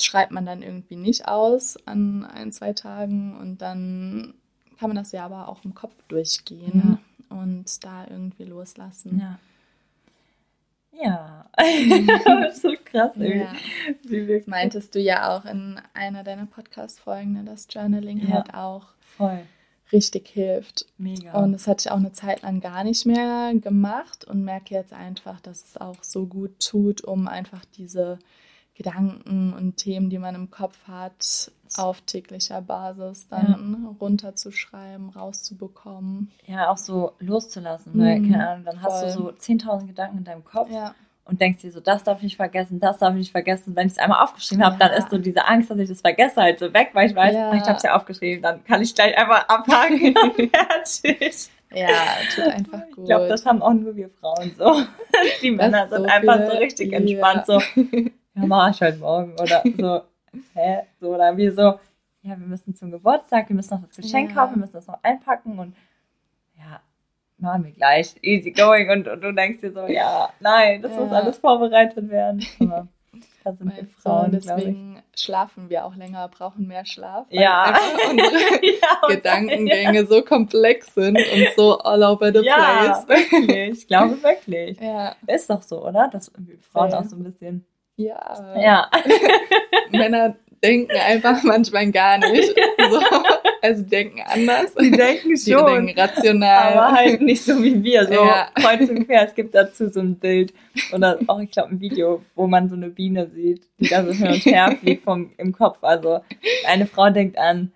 B: schreibt man dann irgendwie nicht aus an ein, zwei Tagen und dann kann man das ja aber auch im Kopf durchgehen und da irgendwie loslassen.
A: Ja. Ja. so krass, irgendwie.
B: Ja.
A: Wie
B: Das meintest du ja auch in einer deiner Podcast-Folgen, ne, dass Journaling
A: Ja.
B: halt auch
A: Voll.
B: richtig hilft.
A: Mega.
B: Und das hatte ich auch eine Zeit lang gar nicht mehr gemacht und merke jetzt einfach, dass es auch so gut tut, um einfach diese Gedanken und Themen, die man im Kopf hat, auf täglicher Basis dann runterzuschreiben, rauszubekommen.
A: ja, auch so loszulassen, weil,
B: Mhm,
A: keine Ahnung, dann hast du
B: voll.
A: so 10.000 Gedanken in deinem Kopf
B: Ja,
A: und denkst dir so, das darf ich nicht vergessen, das darf ich nicht vergessen. Wenn ich es einmal aufgeschrieben habe,
B: Ja.
A: dann ist so diese Angst, dass ich das vergesse, halt so weg, weil ich weiß,
B: Ja.
A: ich habe es ja aufgeschrieben, dann kann ich gleich einfach abhaken und fertig.
B: ja, tut einfach gut.
A: Ich glaube, das haben auch nur wir Frauen so. Die Männer
B: so
A: sind einfach so richtig
B: ja.
A: entspannt, so, ja, mach ich heute Morgen oder so, hä? So, oder wie so, ja, wir müssen zum Geburtstag, wir müssen noch das Geschenk
B: Ja.
A: kaufen, wir müssen das noch einpacken und ja, machen wir gleich, easy going und, und du denkst dir so, ja, nein, das muss
B: Ja.
A: alles vorbereitet werden. Aber Da sind wir Frauen,
B: deswegen schlafen wir auch länger, brauchen mehr Schlaf. weil
A: Ja.
B: unsere
A: ja,
B: Gedankengänge so komplex sind und so all over the
A: Ja,
B: place.
A: wirklich. Ich glaube wirklich.
B: Ja.
A: Ist doch so, oder? Dass Frauen auch so ein bisschen.
B: Ja.
A: Ja.
B: Männer denken einfach manchmal gar nicht. So. Also denken anders.
A: Die denken
B: Die denken rational.
A: Aber halt nicht so wie wir, so
B: Ja.
A: kreuz und quer. Es gibt dazu so ein Bild oder auch, ich glaube, ein Video, wo man so eine Biene sieht, die da so hin und her fliegt vom, im Kopf. Also eine Frau denkt an,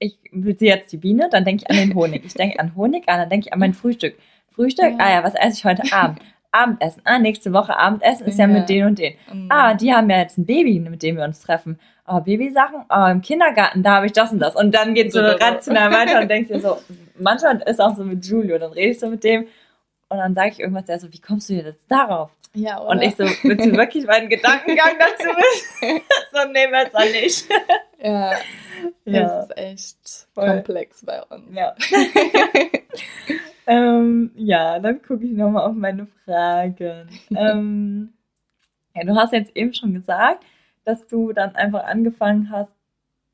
A: ich will sie jetzt die Biene, dann denke ich an den Honig. Ich denke an Honig, ah, dann denke ich an mein Frühstück. Frühstück,
B: Ja.
A: ah ja, was esse ich heute Abend? Abendessen, ah, nächste Woche Abendessen ist ja,
B: Ja.
A: mit den und den.
B: Mhm.
A: Ah, die haben ja jetzt ein Baby, mit dem wir uns treffen. Oh, Babysachen? Oh, im Kindergarten, da habe ich das und das. Und dann geht so
B: So, so.
A: rational weiter und denkst dir so, manchmal ist auch so mit Julio, dann rede ich so mit dem und dann sage ich irgendwas, der so, wie kommst du jetzt darauf?
B: ja, oder?
A: Und ich so, willst du wirklich meinen Gedankengang dazu wissen? so, nee, besser nicht.
B: ja,
A: Ja.
B: das ist echt
A: Voll.
B: komplex bei uns.
A: Ja. Ähm, ja, dann gucke ich nochmal auf meine Fragen. ähm, ja, du hast jetzt eben schon gesagt, dass du dann einfach angefangen hast,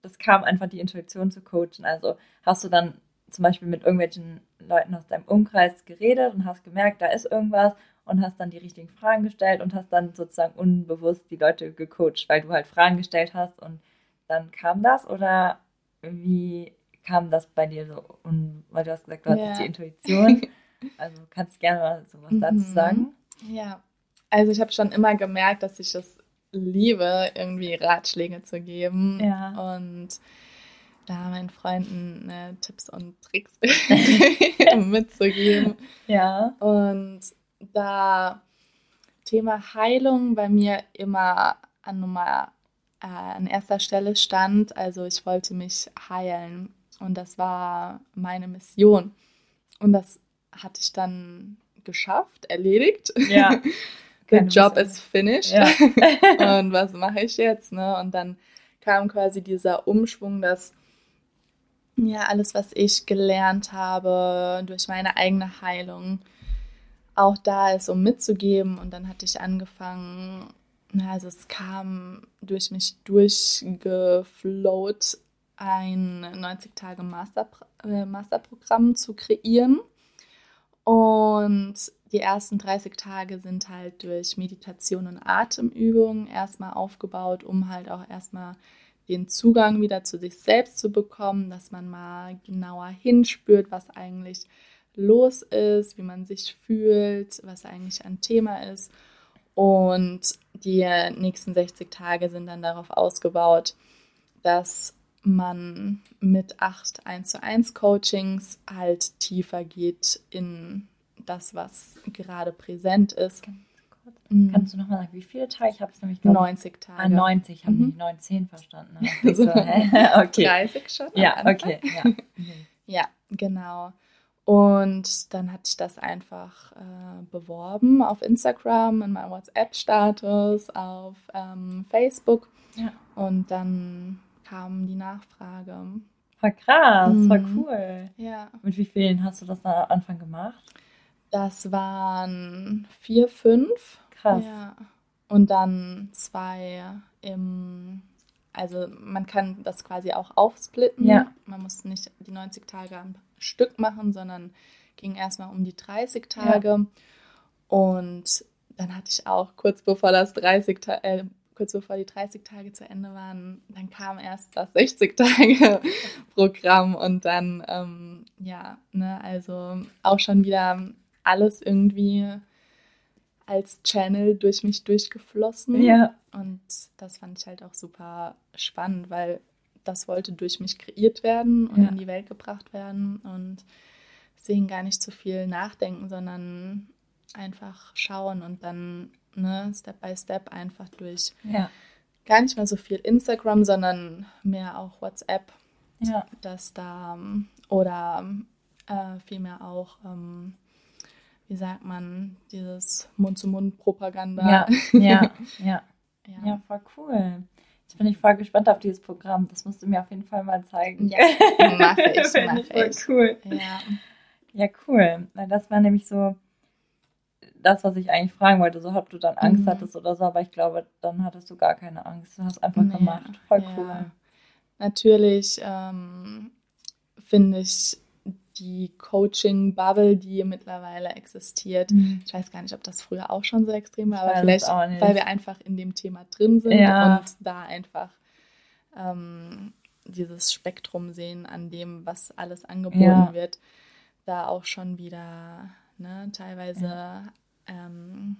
A: das kam einfach die Intuition zu coachen. Also hast du dann zum Beispiel mit irgendwelchen Leuten aus deinem Umkreis geredet und hast gemerkt, da ist irgendwas und hast dann die richtigen Fragen gestellt und hast dann sozusagen unbewusst die Leute gecoacht, weil du halt Fragen gestellt hast und dann kam das oder wie kam das bei dir so? Und weil du hast gesagt, du hattest
B: Ja.
A: die Intuition. Also kannst du gerne mal sowas dazu
B: Mhm.
A: sagen?
B: Ja, also ich habe schon immer gemerkt, dass ich es liebe, irgendwie Ratschläge zu geben
A: Ja.
B: und da meinen Freunden äh, Tipps und Tricks mitzugeben.
A: Ja.
B: Und da Thema Heilung bei mir immer an Nummer äh, an erster Stelle stand, also ich wollte mich heilen und das war meine Mission und das hatte ich dann geschafft, erledigt.
A: Ja.
B: The
A: Keine
B: job is finished.
A: Ja.
B: und was mache ich jetzt? Ne? Und dann kam quasi dieser Umschwung, dass ja alles, was ich gelernt habe durch meine eigene Heilung, auch da ist, um mitzugeben. Und dann hatte ich angefangen, also es kam durch mich durchgeflowt, ein 90-Tage-Masterprogramm zu kreieren. Und die ersten 30 Tage sind halt durch Meditation und Atemübungen erstmal aufgebaut, um halt auch erstmal den Zugang wieder zu sich selbst zu bekommen, dass man mal genauer hinspürt, was eigentlich los ist, wie man sich fühlt, was eigentlich ein Thema ist. Und die nächsten 60 Tage sind dann darauf ausgebaut, dass man mit acht 1 zu 1 Coachings halt tiefer geht in das, was gerade präsent ist. Mhm.
A: Kannst du nochmal sagen, wie viele Tage? Ich habe es nämlich glaub,
B: 90 Tage.
A: Ah, 90, ich habe
B: Mhm.
A: nicht 19 verstanden. Okay, so, hä? okay.
B: 30 schon.
A: Ja, okay. Ja.
B: Ja, genau. Und dann hatte ich das einfach äh, beworben auf Instagram, in meinem WhatsApp-Status, auf ähm, Facebook.
A: Ja.
B: Und dann kam die Nachfrage.
A: Voll krass,
B: Mhm.
A: cool.
B: Ja,
A: Mit wie vielen hast du das da am Anfang gemacht?
B: das waren vier, fünf.
A: Krass.
B: Ja. Und dann zwei im, also man kann das quasi auch aufsplitten.
A: Ja.
B: Man muss nicht die 90 Tage am Stück machen, sondern ging erstmal um die 30 Tage. Und dann hatte ich auch kurz bevor das 30 Ta äh, kurz bevor die 30 Tage zu Ende waren, dann kam erst das 60 Tage Programm und dann ähm, ja, ne, also auch schon wieder alles irgendwie als Channel durch mich durchgeflossen.
A: Ja.
B: Und das fand ich halt auch super spannend, weil das wollte durch mich kreiert werden und
A: Ja.
B: in die Welt gebracht werden. Und deswegen gar nicht zu viel nachdenken, sondern einfach schauen und dann ne, Step by Step einfach durch
A: Ja.
B: gar nicht mehr so viel Instagram, sondern mehr auch WhatsApp,
A: Ja.
B: dass da oder äh, vielmehr auch, ähm, wie sagt man, dieses Mund-zu-Mund-Propaganda.
A: Ja. Ja. Ja.
B: ja.
A: Ja, voll cool. Jetzt bin ich voll gespannt auf dieses Programm. Das musst du mir auf jeden Fall mal zeigen.
B: Ja, mach ich,
A: Finde
B: mach
A: voll
B: ich.
A: cool.
B: Ja.
A: Ja, cool. Weil das war nämlich so, das, was ich eigentlich fragen wollte, so ob du dann Angst
B: Mhm.
A: hattest oder so, aber ich glaube, dann hattest du gar keine Angst. Du hast einfach
B: Nee,
A: gemacht. Voll
B: ja.
A: cool.
B: Natürlich ähm, finde ich die Coaching-Bubble, die mittlerweile existiert, ich weiß gar nicht, ob das früher auch schon so extrem war, aber vielleicht, weil wir einfach in dem Thema drin sind
A: Ja.
B: und da einfach ähm, dieses Spektrum sehen an dem, was alles angeboten
A: Ja.
B: wird, da auch schon wieder ne, teilweise ähm,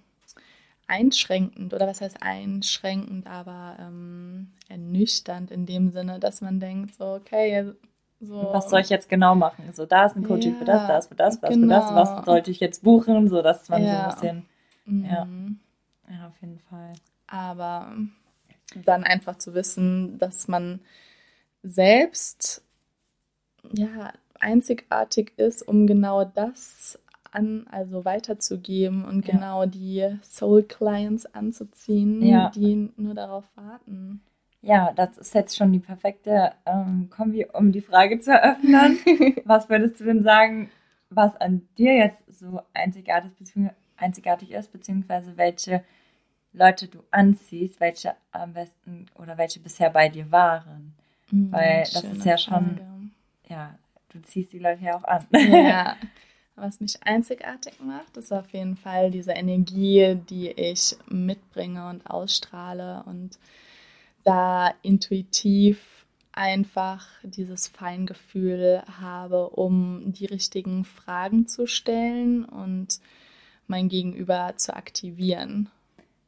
B: einschränkend oder was heißt einschränkend, aber ähm, ernüchternd in dem Sinne, dass man denkt, so, okay, so.
A: Was soll ich jetzt genau machen? So, da ist ein Coaching für das,
B: Ja,
A: das, für das, das, für das.
B: genau.
A: Was sollte ich jetzt buchen? So, dass man
B: Ja.
A: so ein bisschen, ja.
B: Mhm.
A: ja, auf jeden Fall.
B: aber dann einfach zu wissen, dass man selbst ja einzigartig ist, um genau das an, also weiterzugeben und
A: Ja.
B: genau die Soul Clients anzuziehen,
A: Ja.
B: die nur darauf warten.
A: Ja, das ist jetzt schon die perfekte ähm, Kombi, um die Frage zu eröffnen. was würdest du denn sagen, was an dir jetzt so einzigartig, einzigartig ist, beziehungsweise welche Leute du anziehst, welche am besten oder welche bisher bei dir waren? Weil das ist ja schon-
B: Frage.
A: Ja, du ziehst die Leute ja auch an.
B: Ja. Was mich einzigartig macht, ist auf jeden Fall diese Energie, die ich mitbringe und ausstrahle und da intuitiv einfach dieses Feingefühl habe, um die richtigen Fragen zu stellen und mein Gegenüber zu aktivieren.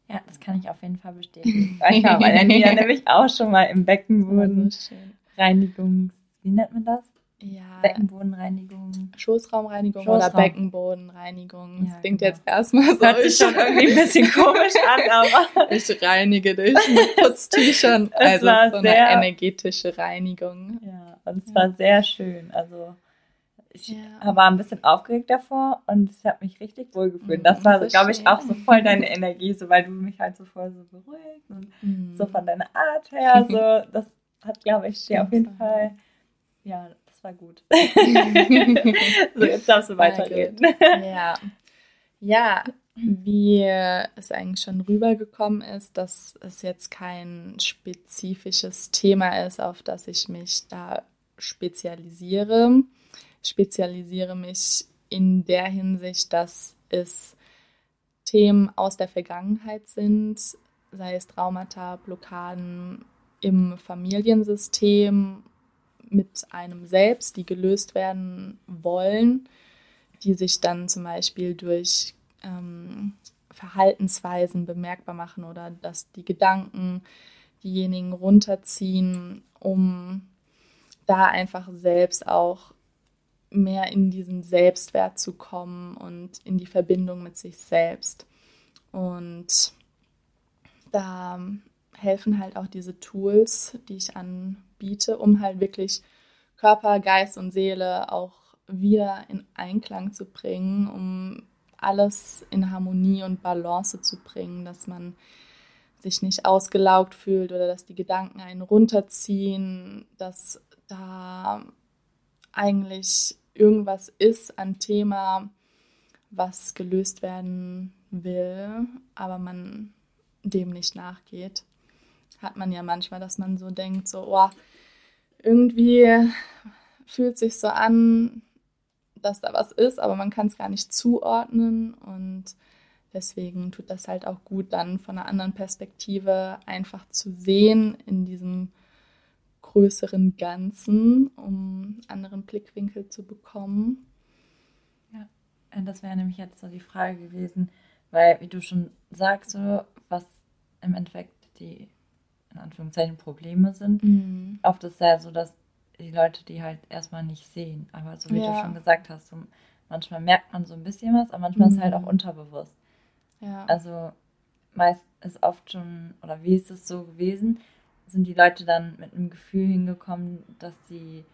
A: Ja, das kann ich auf jeden Fall bestätigen. Ich war bei der Nia nämlich auch schon mal im Beckenboden
B: So schön.
A: Reinigungs, wie nennt man das?
B: Ja,
A: Beckenbodenreinigung.
B: Schoßraumreinigung oder
A: Schoßraum.
B: Beckenbodenreinigung. Das
A: Ja,
B: klingt
A: genau.
B: jetzt erstmal so.
A: Hört sich schon irgendwie ein bisschen komisch an, aber
B: Ich reinige dich mit Putztüchern.
A: Es
B: Also
A: war
B: so eine
A: sehr-
B: energetische Reinigung.
A: ja, und es war sehr schön. Also ich
B: Ja.
A: war ein bisschen aufgeregt davor und ich habe mich richtig wohl gefühlt.
B: Mhm,
A: Das war,
B: so
A: glaube ich, auch so voll deine Energie, so weil du mich halt so voll so beruhigt und
B: Mhm.
A: so von deiner Art her. So, das hat, glaube ich, dir auf jeden. Fall. Ja, das war gut. so, jetzt darfst du
B: War
A: weiterreden.
B: Ja. Ja, wie es eigentlich schon rübergekommen ist, dass es jetzt kein spezifisches Thema ist, auf das ich mich da spezialisiere. Ich spezialisiere mich in der Hinsicht, dass es Themen aus der Vergangenheit sind, sei es Traumata, Blockaden im Familiensystem mit einem selbst, die gelöst werden wollen, die sich dann zum Beispiel durch ähm, Verhaltensweisen bemerkbar machen oder dass die Gedanken diejenigen runterziehen, um da einfach selbst auch mehr in diesen Selbstwert zu kommen und in die Verbindung mit sich selbst. Und da helfen halt auch diese Tools, die ich anbiete, um halt wirklich Körper, Geist und Seele auch wieder in Einklang zu bringen, um alles in Harmonie und Balance zu bringen, dass man sich nicht ausgelaugt fühlt oder dass die Gedanken einen runterziehen, dass da eigentlich irgendwas ist an Thema, was gelöst werden will, aber man dem nicht nachgeht. Hat man ja manchmal, dass man so denkt, so, oh, irgendwie fühlt sich so an, dass da was ist, aber man kann es gar nicht zuordnen und deswegen tut das halt auch gut, dann von einer anderen Perspektive einfach zu sehen in diesem größeren Ganzen, um anderen Blickwinkel zu bekommen.
A: Ja, Das wäre nämlich jetzt so die Frage gewesen, weil, wie du schon sagst, so, was im Endeffekt die, in Anführungszeichen, Probleme sind.
B: Mhm.
A: Oft ist es ja so, dass die Leute die halt erstmal nicht sehen. Aber so wie du
B: Ja.
A: schon gesagt hast, so, manchmal merkt man so ein bisschen was, aber manchmal ist es halt auch
B: Mhm.
A: unterbewusst.
B: Ja.
A: Also meist ist oft schon, oder wie ist es so gewesen, sind die Leute dann mit einem Gefühl hingekommen, dass sie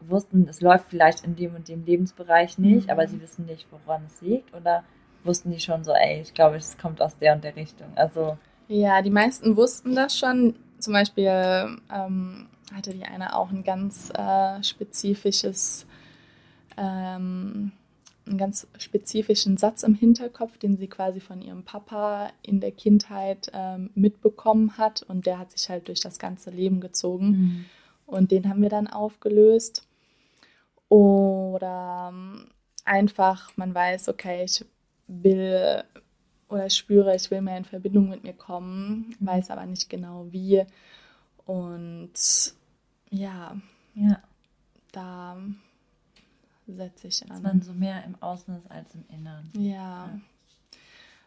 A: wussten, es läuft vielleicht in dem und dem Lebensbereich nicht,
B: Mhm.
A: aber sie wissen nicht, woran es liegt. Oder wussten die schon so, ey, ich glaube, es kommt aus der und der Richtung. Also,
B: Ja, die meisten wussten das schon. Zum Beispiel ähm, hatte die eine auch ein ganz äh, spezifisches ähm, einen ganz spezifischen Satz im Hinterkopf, den sie quasi von ihrem Papa in der Kindheit ähm, mitbekommen hat und der hat sich halt durch das ganze Leben gezogen
A: Mhm.
B: und den haben wir dann aufgelöst. Oder ähm, einfach, man weiß, okay, ich will oder ich spüre, ich will mehr in Verbindung mit mir kommen,
A: Mhm.
B: weiß aber nicht genau wie. Und ja,
A: Ja,
B: da setze ich
A: dass
B: an.
A: man so mehr im Außen ist als im Inneren.
B: Ja.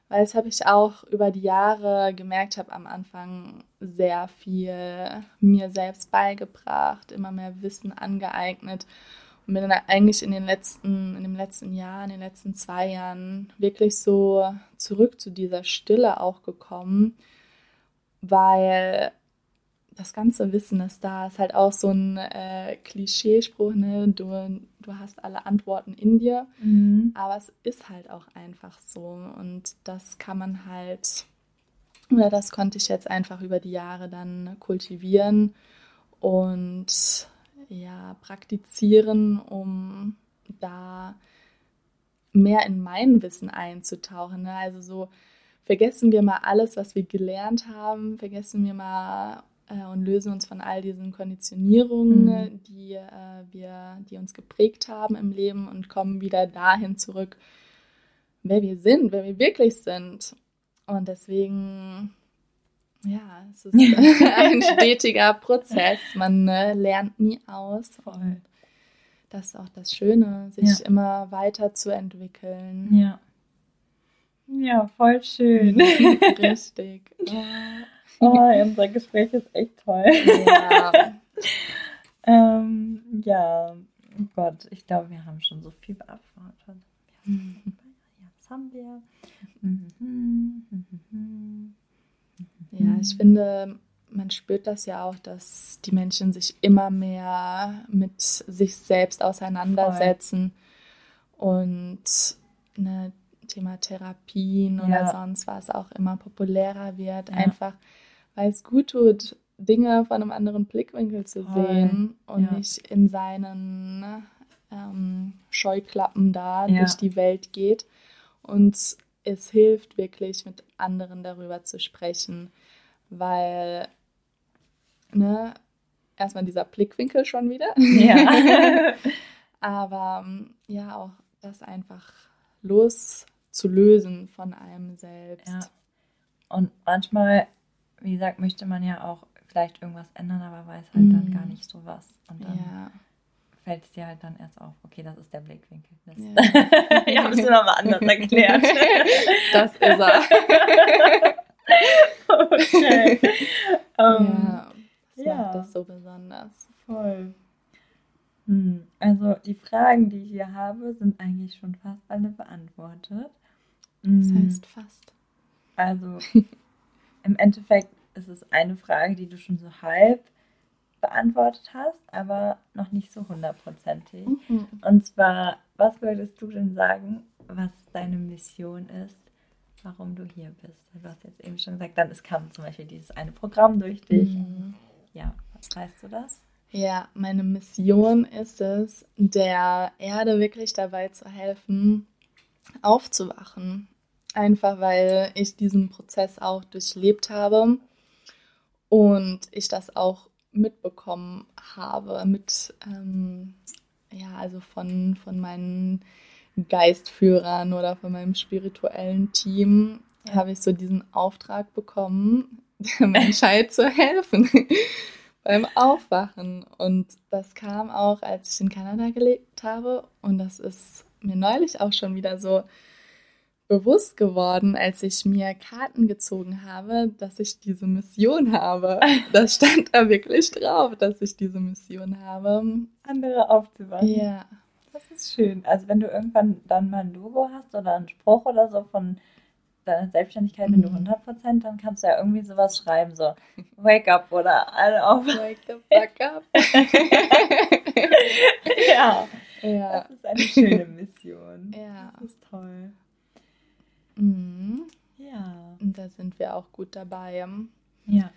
B: Weil das habe ich auch über die Jahre gemerkt, habe am Anfang sehr viel mir selbst beigebracht, immer mehr Wissen angeeignet und bin dann eigentlich in den letzten, in dem letzten Jahr, in den letzten zwei Jahren wirklich so zurück zu dieser Stille auch gekommen, weil das ganze Wissen ist da. Ist halt auch so ein äh, Klischeespruch, ne? Du, du hast alle Antworten in dir.
A: Mhm.
B: Aber es ist halt auch einfach so. Und das kann man halt, oder das konnte ich jetzt einfach über die Jahre dann kultivieren und ja, praktizieren, um da mehr in mein Wissen einzutauchen. Ne? Also so vergessen wir mal alles, was wir gelernt haben, vergessen wir mal äh, und lösen uns von all diesen Konditionierungen,
A: Mhm.
B: die äh, wir, die uns geprägt haben im Leben und kommen wieder dahin zurück, wer wir sind, wer wir wirklich sind. Und deswegen, ja, es ist ein stetiger Prozess. Man äh, lernt nie aus.
A: Voll.
B: Das ist auch das Schöne, sich
A: Ja.
B: immer weiterzuentwickeln.
A: Ja. Ja, voll schön.
B: Richtig.
A: oh, unser Gespräch ist echt toll.
B: Ja.
A: Ähm, ja, oh Gott, ich glaube, wir haben schon so viel beantwortet. Ja, was haben wir? Mhm, mhm, mhm.
B: Ja, ich finde, man spürt das ja auch, dass die Menschen sich immer mehr mit sich selbst auseinandersetzen und ne, Thema Therapien oder
A: Ja.
B: sonst was auch immer populärer wird,
A: Ja.
B: einfach weil es gut tut, Dinge von einem anderen Blickwinkel zu
A: Voll.
B: sehen und
A: Ja.
B: nicht in seinen ähm, Scheuklappen da durch die Welt geht. Und es hilft wirklich, mit anderen darüber zu sprechen, weil, ne, erstmal dieser Blickwinkel schon wieder,
A: Ja.
B: aber ja, auch das einfach loszulösen von einem selbst.
A: Ja. Und manchmal, wie gesagt, möchte man ja auch vielleicht irgendwas ändern, aber weiß halt dann
B: Mhm.
A: gar nicht so was. Und dann
B: Ja.
A: Fällt es dir halt dann erst auf, okay, das ist der Blickwinkel. Das
B: Ja.
A: ich habe es immer mal anders erklärt.
B: Das ist er.
A: okay. Ähm,
B: ja, das
A: ja.
B: macht das so besonders.
A: Voll. Hm, Also die Fragen, die ich hier habe, sind eigentlich schon fast alle beantwortet.
B: Das
A: Hm,
B: heißt fast.
A: Also im Endeffekt ist es eine Frage, die du schon so halb beantwortet hast, aber noch nicht so hundertprozentig.
B: Mhm.
A: Und zwar, was würdest du denn sagen, was deine Mission ist, warum du hier bist? Du hast jetzt eben schon gesagt, dann es kam zum Beispiel dieses eine Programm durch dich.
B: Mhm.
A: Ja, was heißt du das?
B: Ja, meine Mission ist es, der Erde wirklich dabei zu helfen, aufzuwachen. Einfach weil ich diesen Prozess auch durchlebt habe und ich das auch mitbekommen habe, mit, ähm, ja, also von, von meinen Geistführern oder von meinem spirituellen Team
A: Ja.
B: habe ich so diesen Auftrag bekommen, der Menschheit zu helfen beim Aufwachen. Und das kam auch, als ich in Kanada gelebt habe. Und das ist mir neulich auch schon wieder so bewusst geworden, als ich mir Karten gezogen habe, dass ich diese Mission habe. Das stand da wirklich drauf, dass ich diese Mission habe.
A: Andere aufzuwachen.
B: Ja.
A: Das ist schön. Also wenn du irgendwann dann mal ein Logo hast oder einen Spruch oder so von deiner Selbstständigkeit, wenn du
B: Mhm.
A: 100%, dann kannst du ja irgendwie sowas schreiben, so Wake up oder alle auf.
B: Wake the fuck up.
A: ja,
B: ja.
A: das ist eine schöne Mission.
B: Ja.
A: Das ist toll.
B: Mhm.
A: Ja.
B: Und da sind wir auch gut dabei.
A: Ja,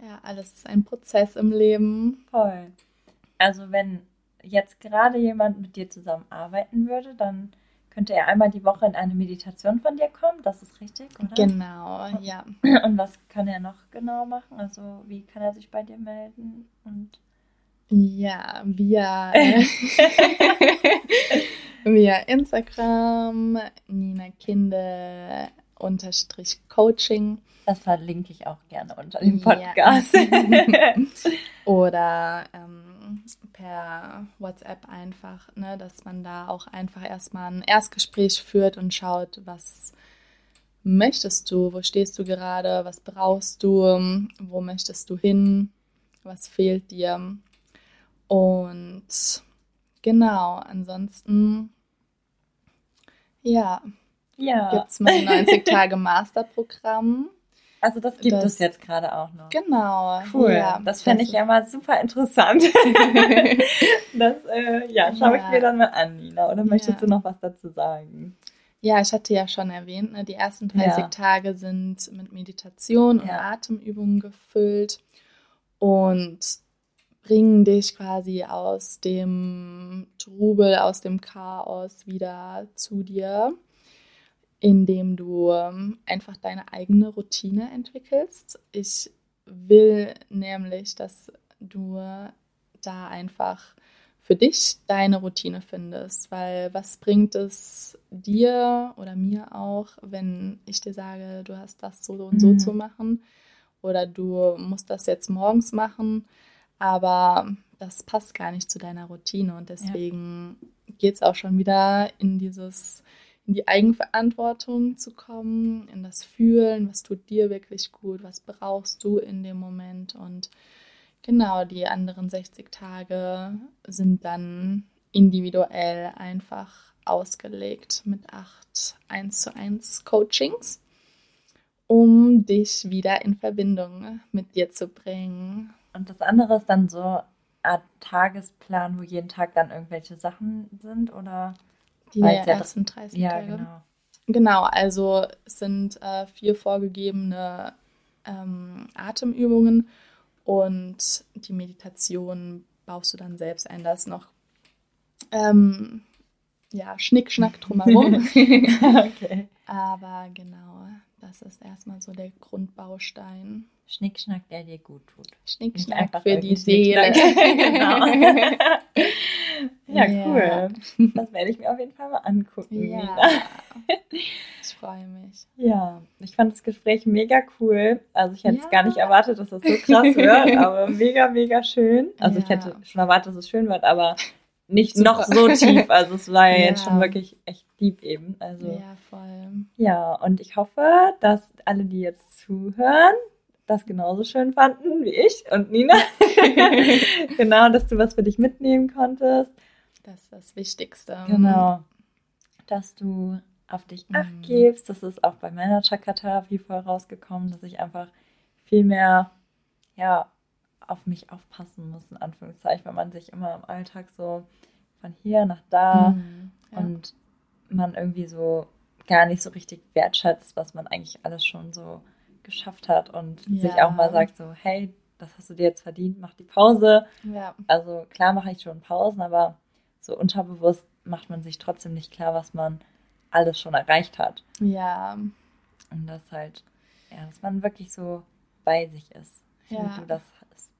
B: Ja, alles ist ein Prozess im Leben.
A: voll. Also wenn jetzt gerade jemand mit dir zusammenarbeiten würde, dann könnte er einmal die Woche in eine Meditation von dir kommen. Das ist richtig, oder?
B: Genau, ja.
A: Und was kann er noch genau machen? Also wie kann er sich bei dir melden? Und
B: Ja, äh, via Instagram, Nina Kinde unterstrich Coaching
A: das verlinke ich auch gerne unter dem
B: Ja.
A: Podcast.
B: oder ähm, per WhatsApp einfach, ne, dass man da auch einfach erstmal ein Erstgespräch führt und schaut, was möchtest du, wo stehst du gerade, was brauchst du, wo möchtest du hin, was fehlt dir. Und genau, ansonsten, ja,
A: ja,
B: gibt es mein 90-Tage-Masterprogramm.
A: also das gibt
B: das-
A: es jetzt gerade auch noch.
B: Genau.
A: Cool,
B: ja,
A: das fände ich ja mal super interessant. das, äh, ja, schaue ich
B: Ja.
A: mir dann mal an, Nina. Oder möchtest
B: Ja.
A: du noch was dazu sagen?
B: Ja, ich hatte ja schon erwähnt, ne, die ersten 30
A: Ja.
B: Tage sind mit Meditation und. Atemübungen gefüllt und bringen dich quasi aus dem Trubel, aus dem Chaos wieder zu dir, indem du ähm, einfach deine eigene Routine entwickelst. Ich will nämlich, dass du da einfach für dich deine Routine findest, weil was bringt es dir oder mir auch, wenn ich dir sage, du hast das so und so
A: Mhm.
B: zu machen oder du musst das jetzt morgens machen, aber das passt gar nicht zu deiner Routine und deswegen geht es auch schon wieder in dieses in die Eigenverantwortung zu kommen, in das Fühlen, was tut dir wirklich gut, was brauchst du in dem Moment und Genau, die anderen 60 Tage sind dann individuell einfach ausgelegt mit acht 1 zu 1 Coachings, um dich wieder in Verbindung mit dir zu bringen.
A: Und das andere ist dann so Art Tagesplan, wo jeden Tag dann irgendwelche Sachen sind, oder?
B: Die
A: ja
B: ersten 30
A: Ja,
B: Tage.
A: genau.
B: Genau, also es sind äh, vier vorgegebene ähm, Atemübungen und die Meditation baust du dann selbst ein. Da ist noch ähm, ja, Schnickschnack drumherum.
A: okay.
B: Aber genau, das ist erstmal so der Grundbaustein.
A: Schnickschnack, der dir gut tut.
B: Schnickschnack für die Seele.
A: Genau. ja, cool. Das werde ich mir auf jeden Fall mal angucken.
B: Ja, ich freue mich.
A: Ja, ich fand das Gespräch mega cool. Also ich hätte es
B: Ja.
A: gar nicht erwartet, dass das so krass wird, aber mega, mega schön. Also ich
B: Ja.
A: hätte schon erwartet, dass es schön wird, aber nicht
B: Super.
A: noch so tief. Also es war ja jetzt schon wirklich echt deep eben. Also
B: Ja, voll.
A: ja, und ich hoffe, dass alle, die jetzt zuhören, das genauso schön fanden wie ich und Nina. genau, dass du was für dich mitnehmen konntest.
B: Das ist das Wichtigste.
A: Genau. Dass du auf dich acht
B: Mhm.
A: gibst. Das ist auch bei meiner Chakra-Therapie voll rausgekommen, dass ich einfach viel mehr, ja, auf mich aufpassen muss, in Anführungszeichen, weil man sich immer im Alltag so von hier nach da
B: Mhm. Ja.
A: und man irgendwie so gar nicht so richtig wertschätzt, was man eigentlich alles schon so geschafft hat und sich
B: Ja.
A: auch mal sagt so, hey, das hast du dir jetzt verdient, mach die Pause.
B: ja.
A: Also klar mache ich schon Pausen, aber so unterbewusst macht man sich trotzdem nicht klar, was man alles schon erreicht hat.
B: Ja,
A: Und das halt, ja, dass man wirklich so bei sich ist.
B: Ja.
A: finde, das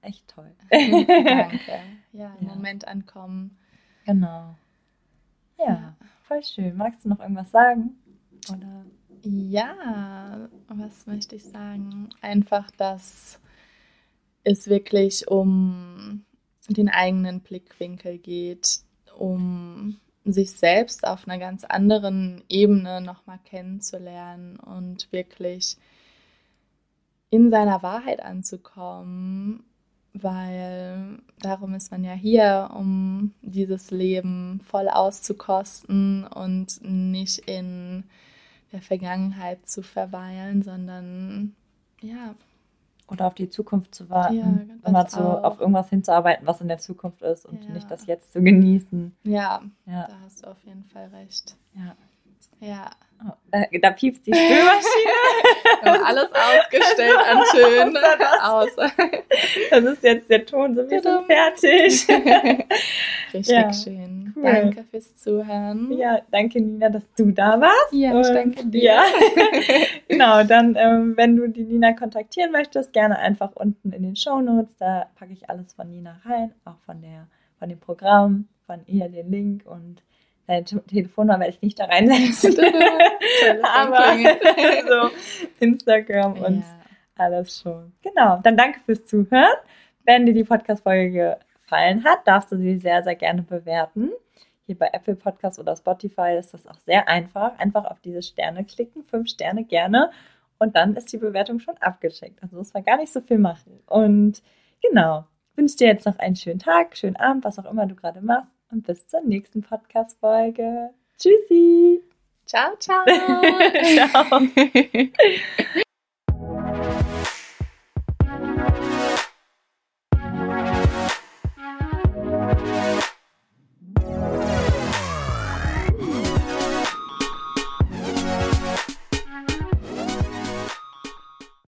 A: echt toll.
B: danke. Ja, im
A: Ja.
B: Moment ankommen.
A: Genau. Ja,
B: Ja.
A: voll schön. Magst du noch irgendwas sagen? Oder?
B: Ja, was möchte ich sagen? Einfach, dass es wirklich um den eigenen Blickwinkel geht, um sich selbst auf einer ganz anderen Ebene nochmal kennenzulernen und wirklich in seiner Wahrheit anzukommen, weil darum ist man ja hier, um dieses Leben voll auszukosten und nicht in der Vergangenheit zu verweilen, sondern ja,
A: Oder auf die Zukunft zu warten.
B: Ja,
A: immer so
B: auch.
A: auf irgendwas hinzuarbeiten, was in der Zukunft ist und
B: Ja.
A: nicht das jetzt zu genießen.
B: ja,
A: Ja,
B: da hast du auf jeden Fall recht.
A: ja.
B: Ja.
A: Oh, da, da piepst die Spülmaschine.
B: Alles ausgestellt an Tönen. Außer
A: Das ist jetzt der Ton, so wir sind fertig.
B: Richtig
A: Ja,
B: schön.
A: cool.
B: Danke fürs Zuhören.
A: Ja, danke Nina, dass du da warst.
B: Ja, ich danke dir.
A: Ja, genau. Dann, ähm, wenn du die Nina kontaktieren möchtest, gerne einfach unten in den Show Notes. Da packe ich alles von Nina rein, auch von der, von dem Programm, von ihr den Link und deine Te- Telefonnummer werde ich nicht da reinsetzen. Aber so Instagram und
B: Ja.
A: alles schon. Genau. Dann danke fürs Zuhören. Wenn dir die Podcast-Folge gefallen hat, darfst du sie sehr, sehr gerne bewerten. Hier bei Apple Podcasts oder Spotify ist das auch sehr einfach. Einfach auf diese Sterne klicken, fünf Sterne gerne. Und dann ist die Bewertung schon abgeschickt. Also muss man gar nicht so viel machen. Und genau, wünsche dir jetzt noch einen schönen Tag, schönen Abend, was auch immer du gerade machst. Und bis zur nächsten Podcast-Folge. Tschüssi.
B: Ciao, ciao.
A: Ciao.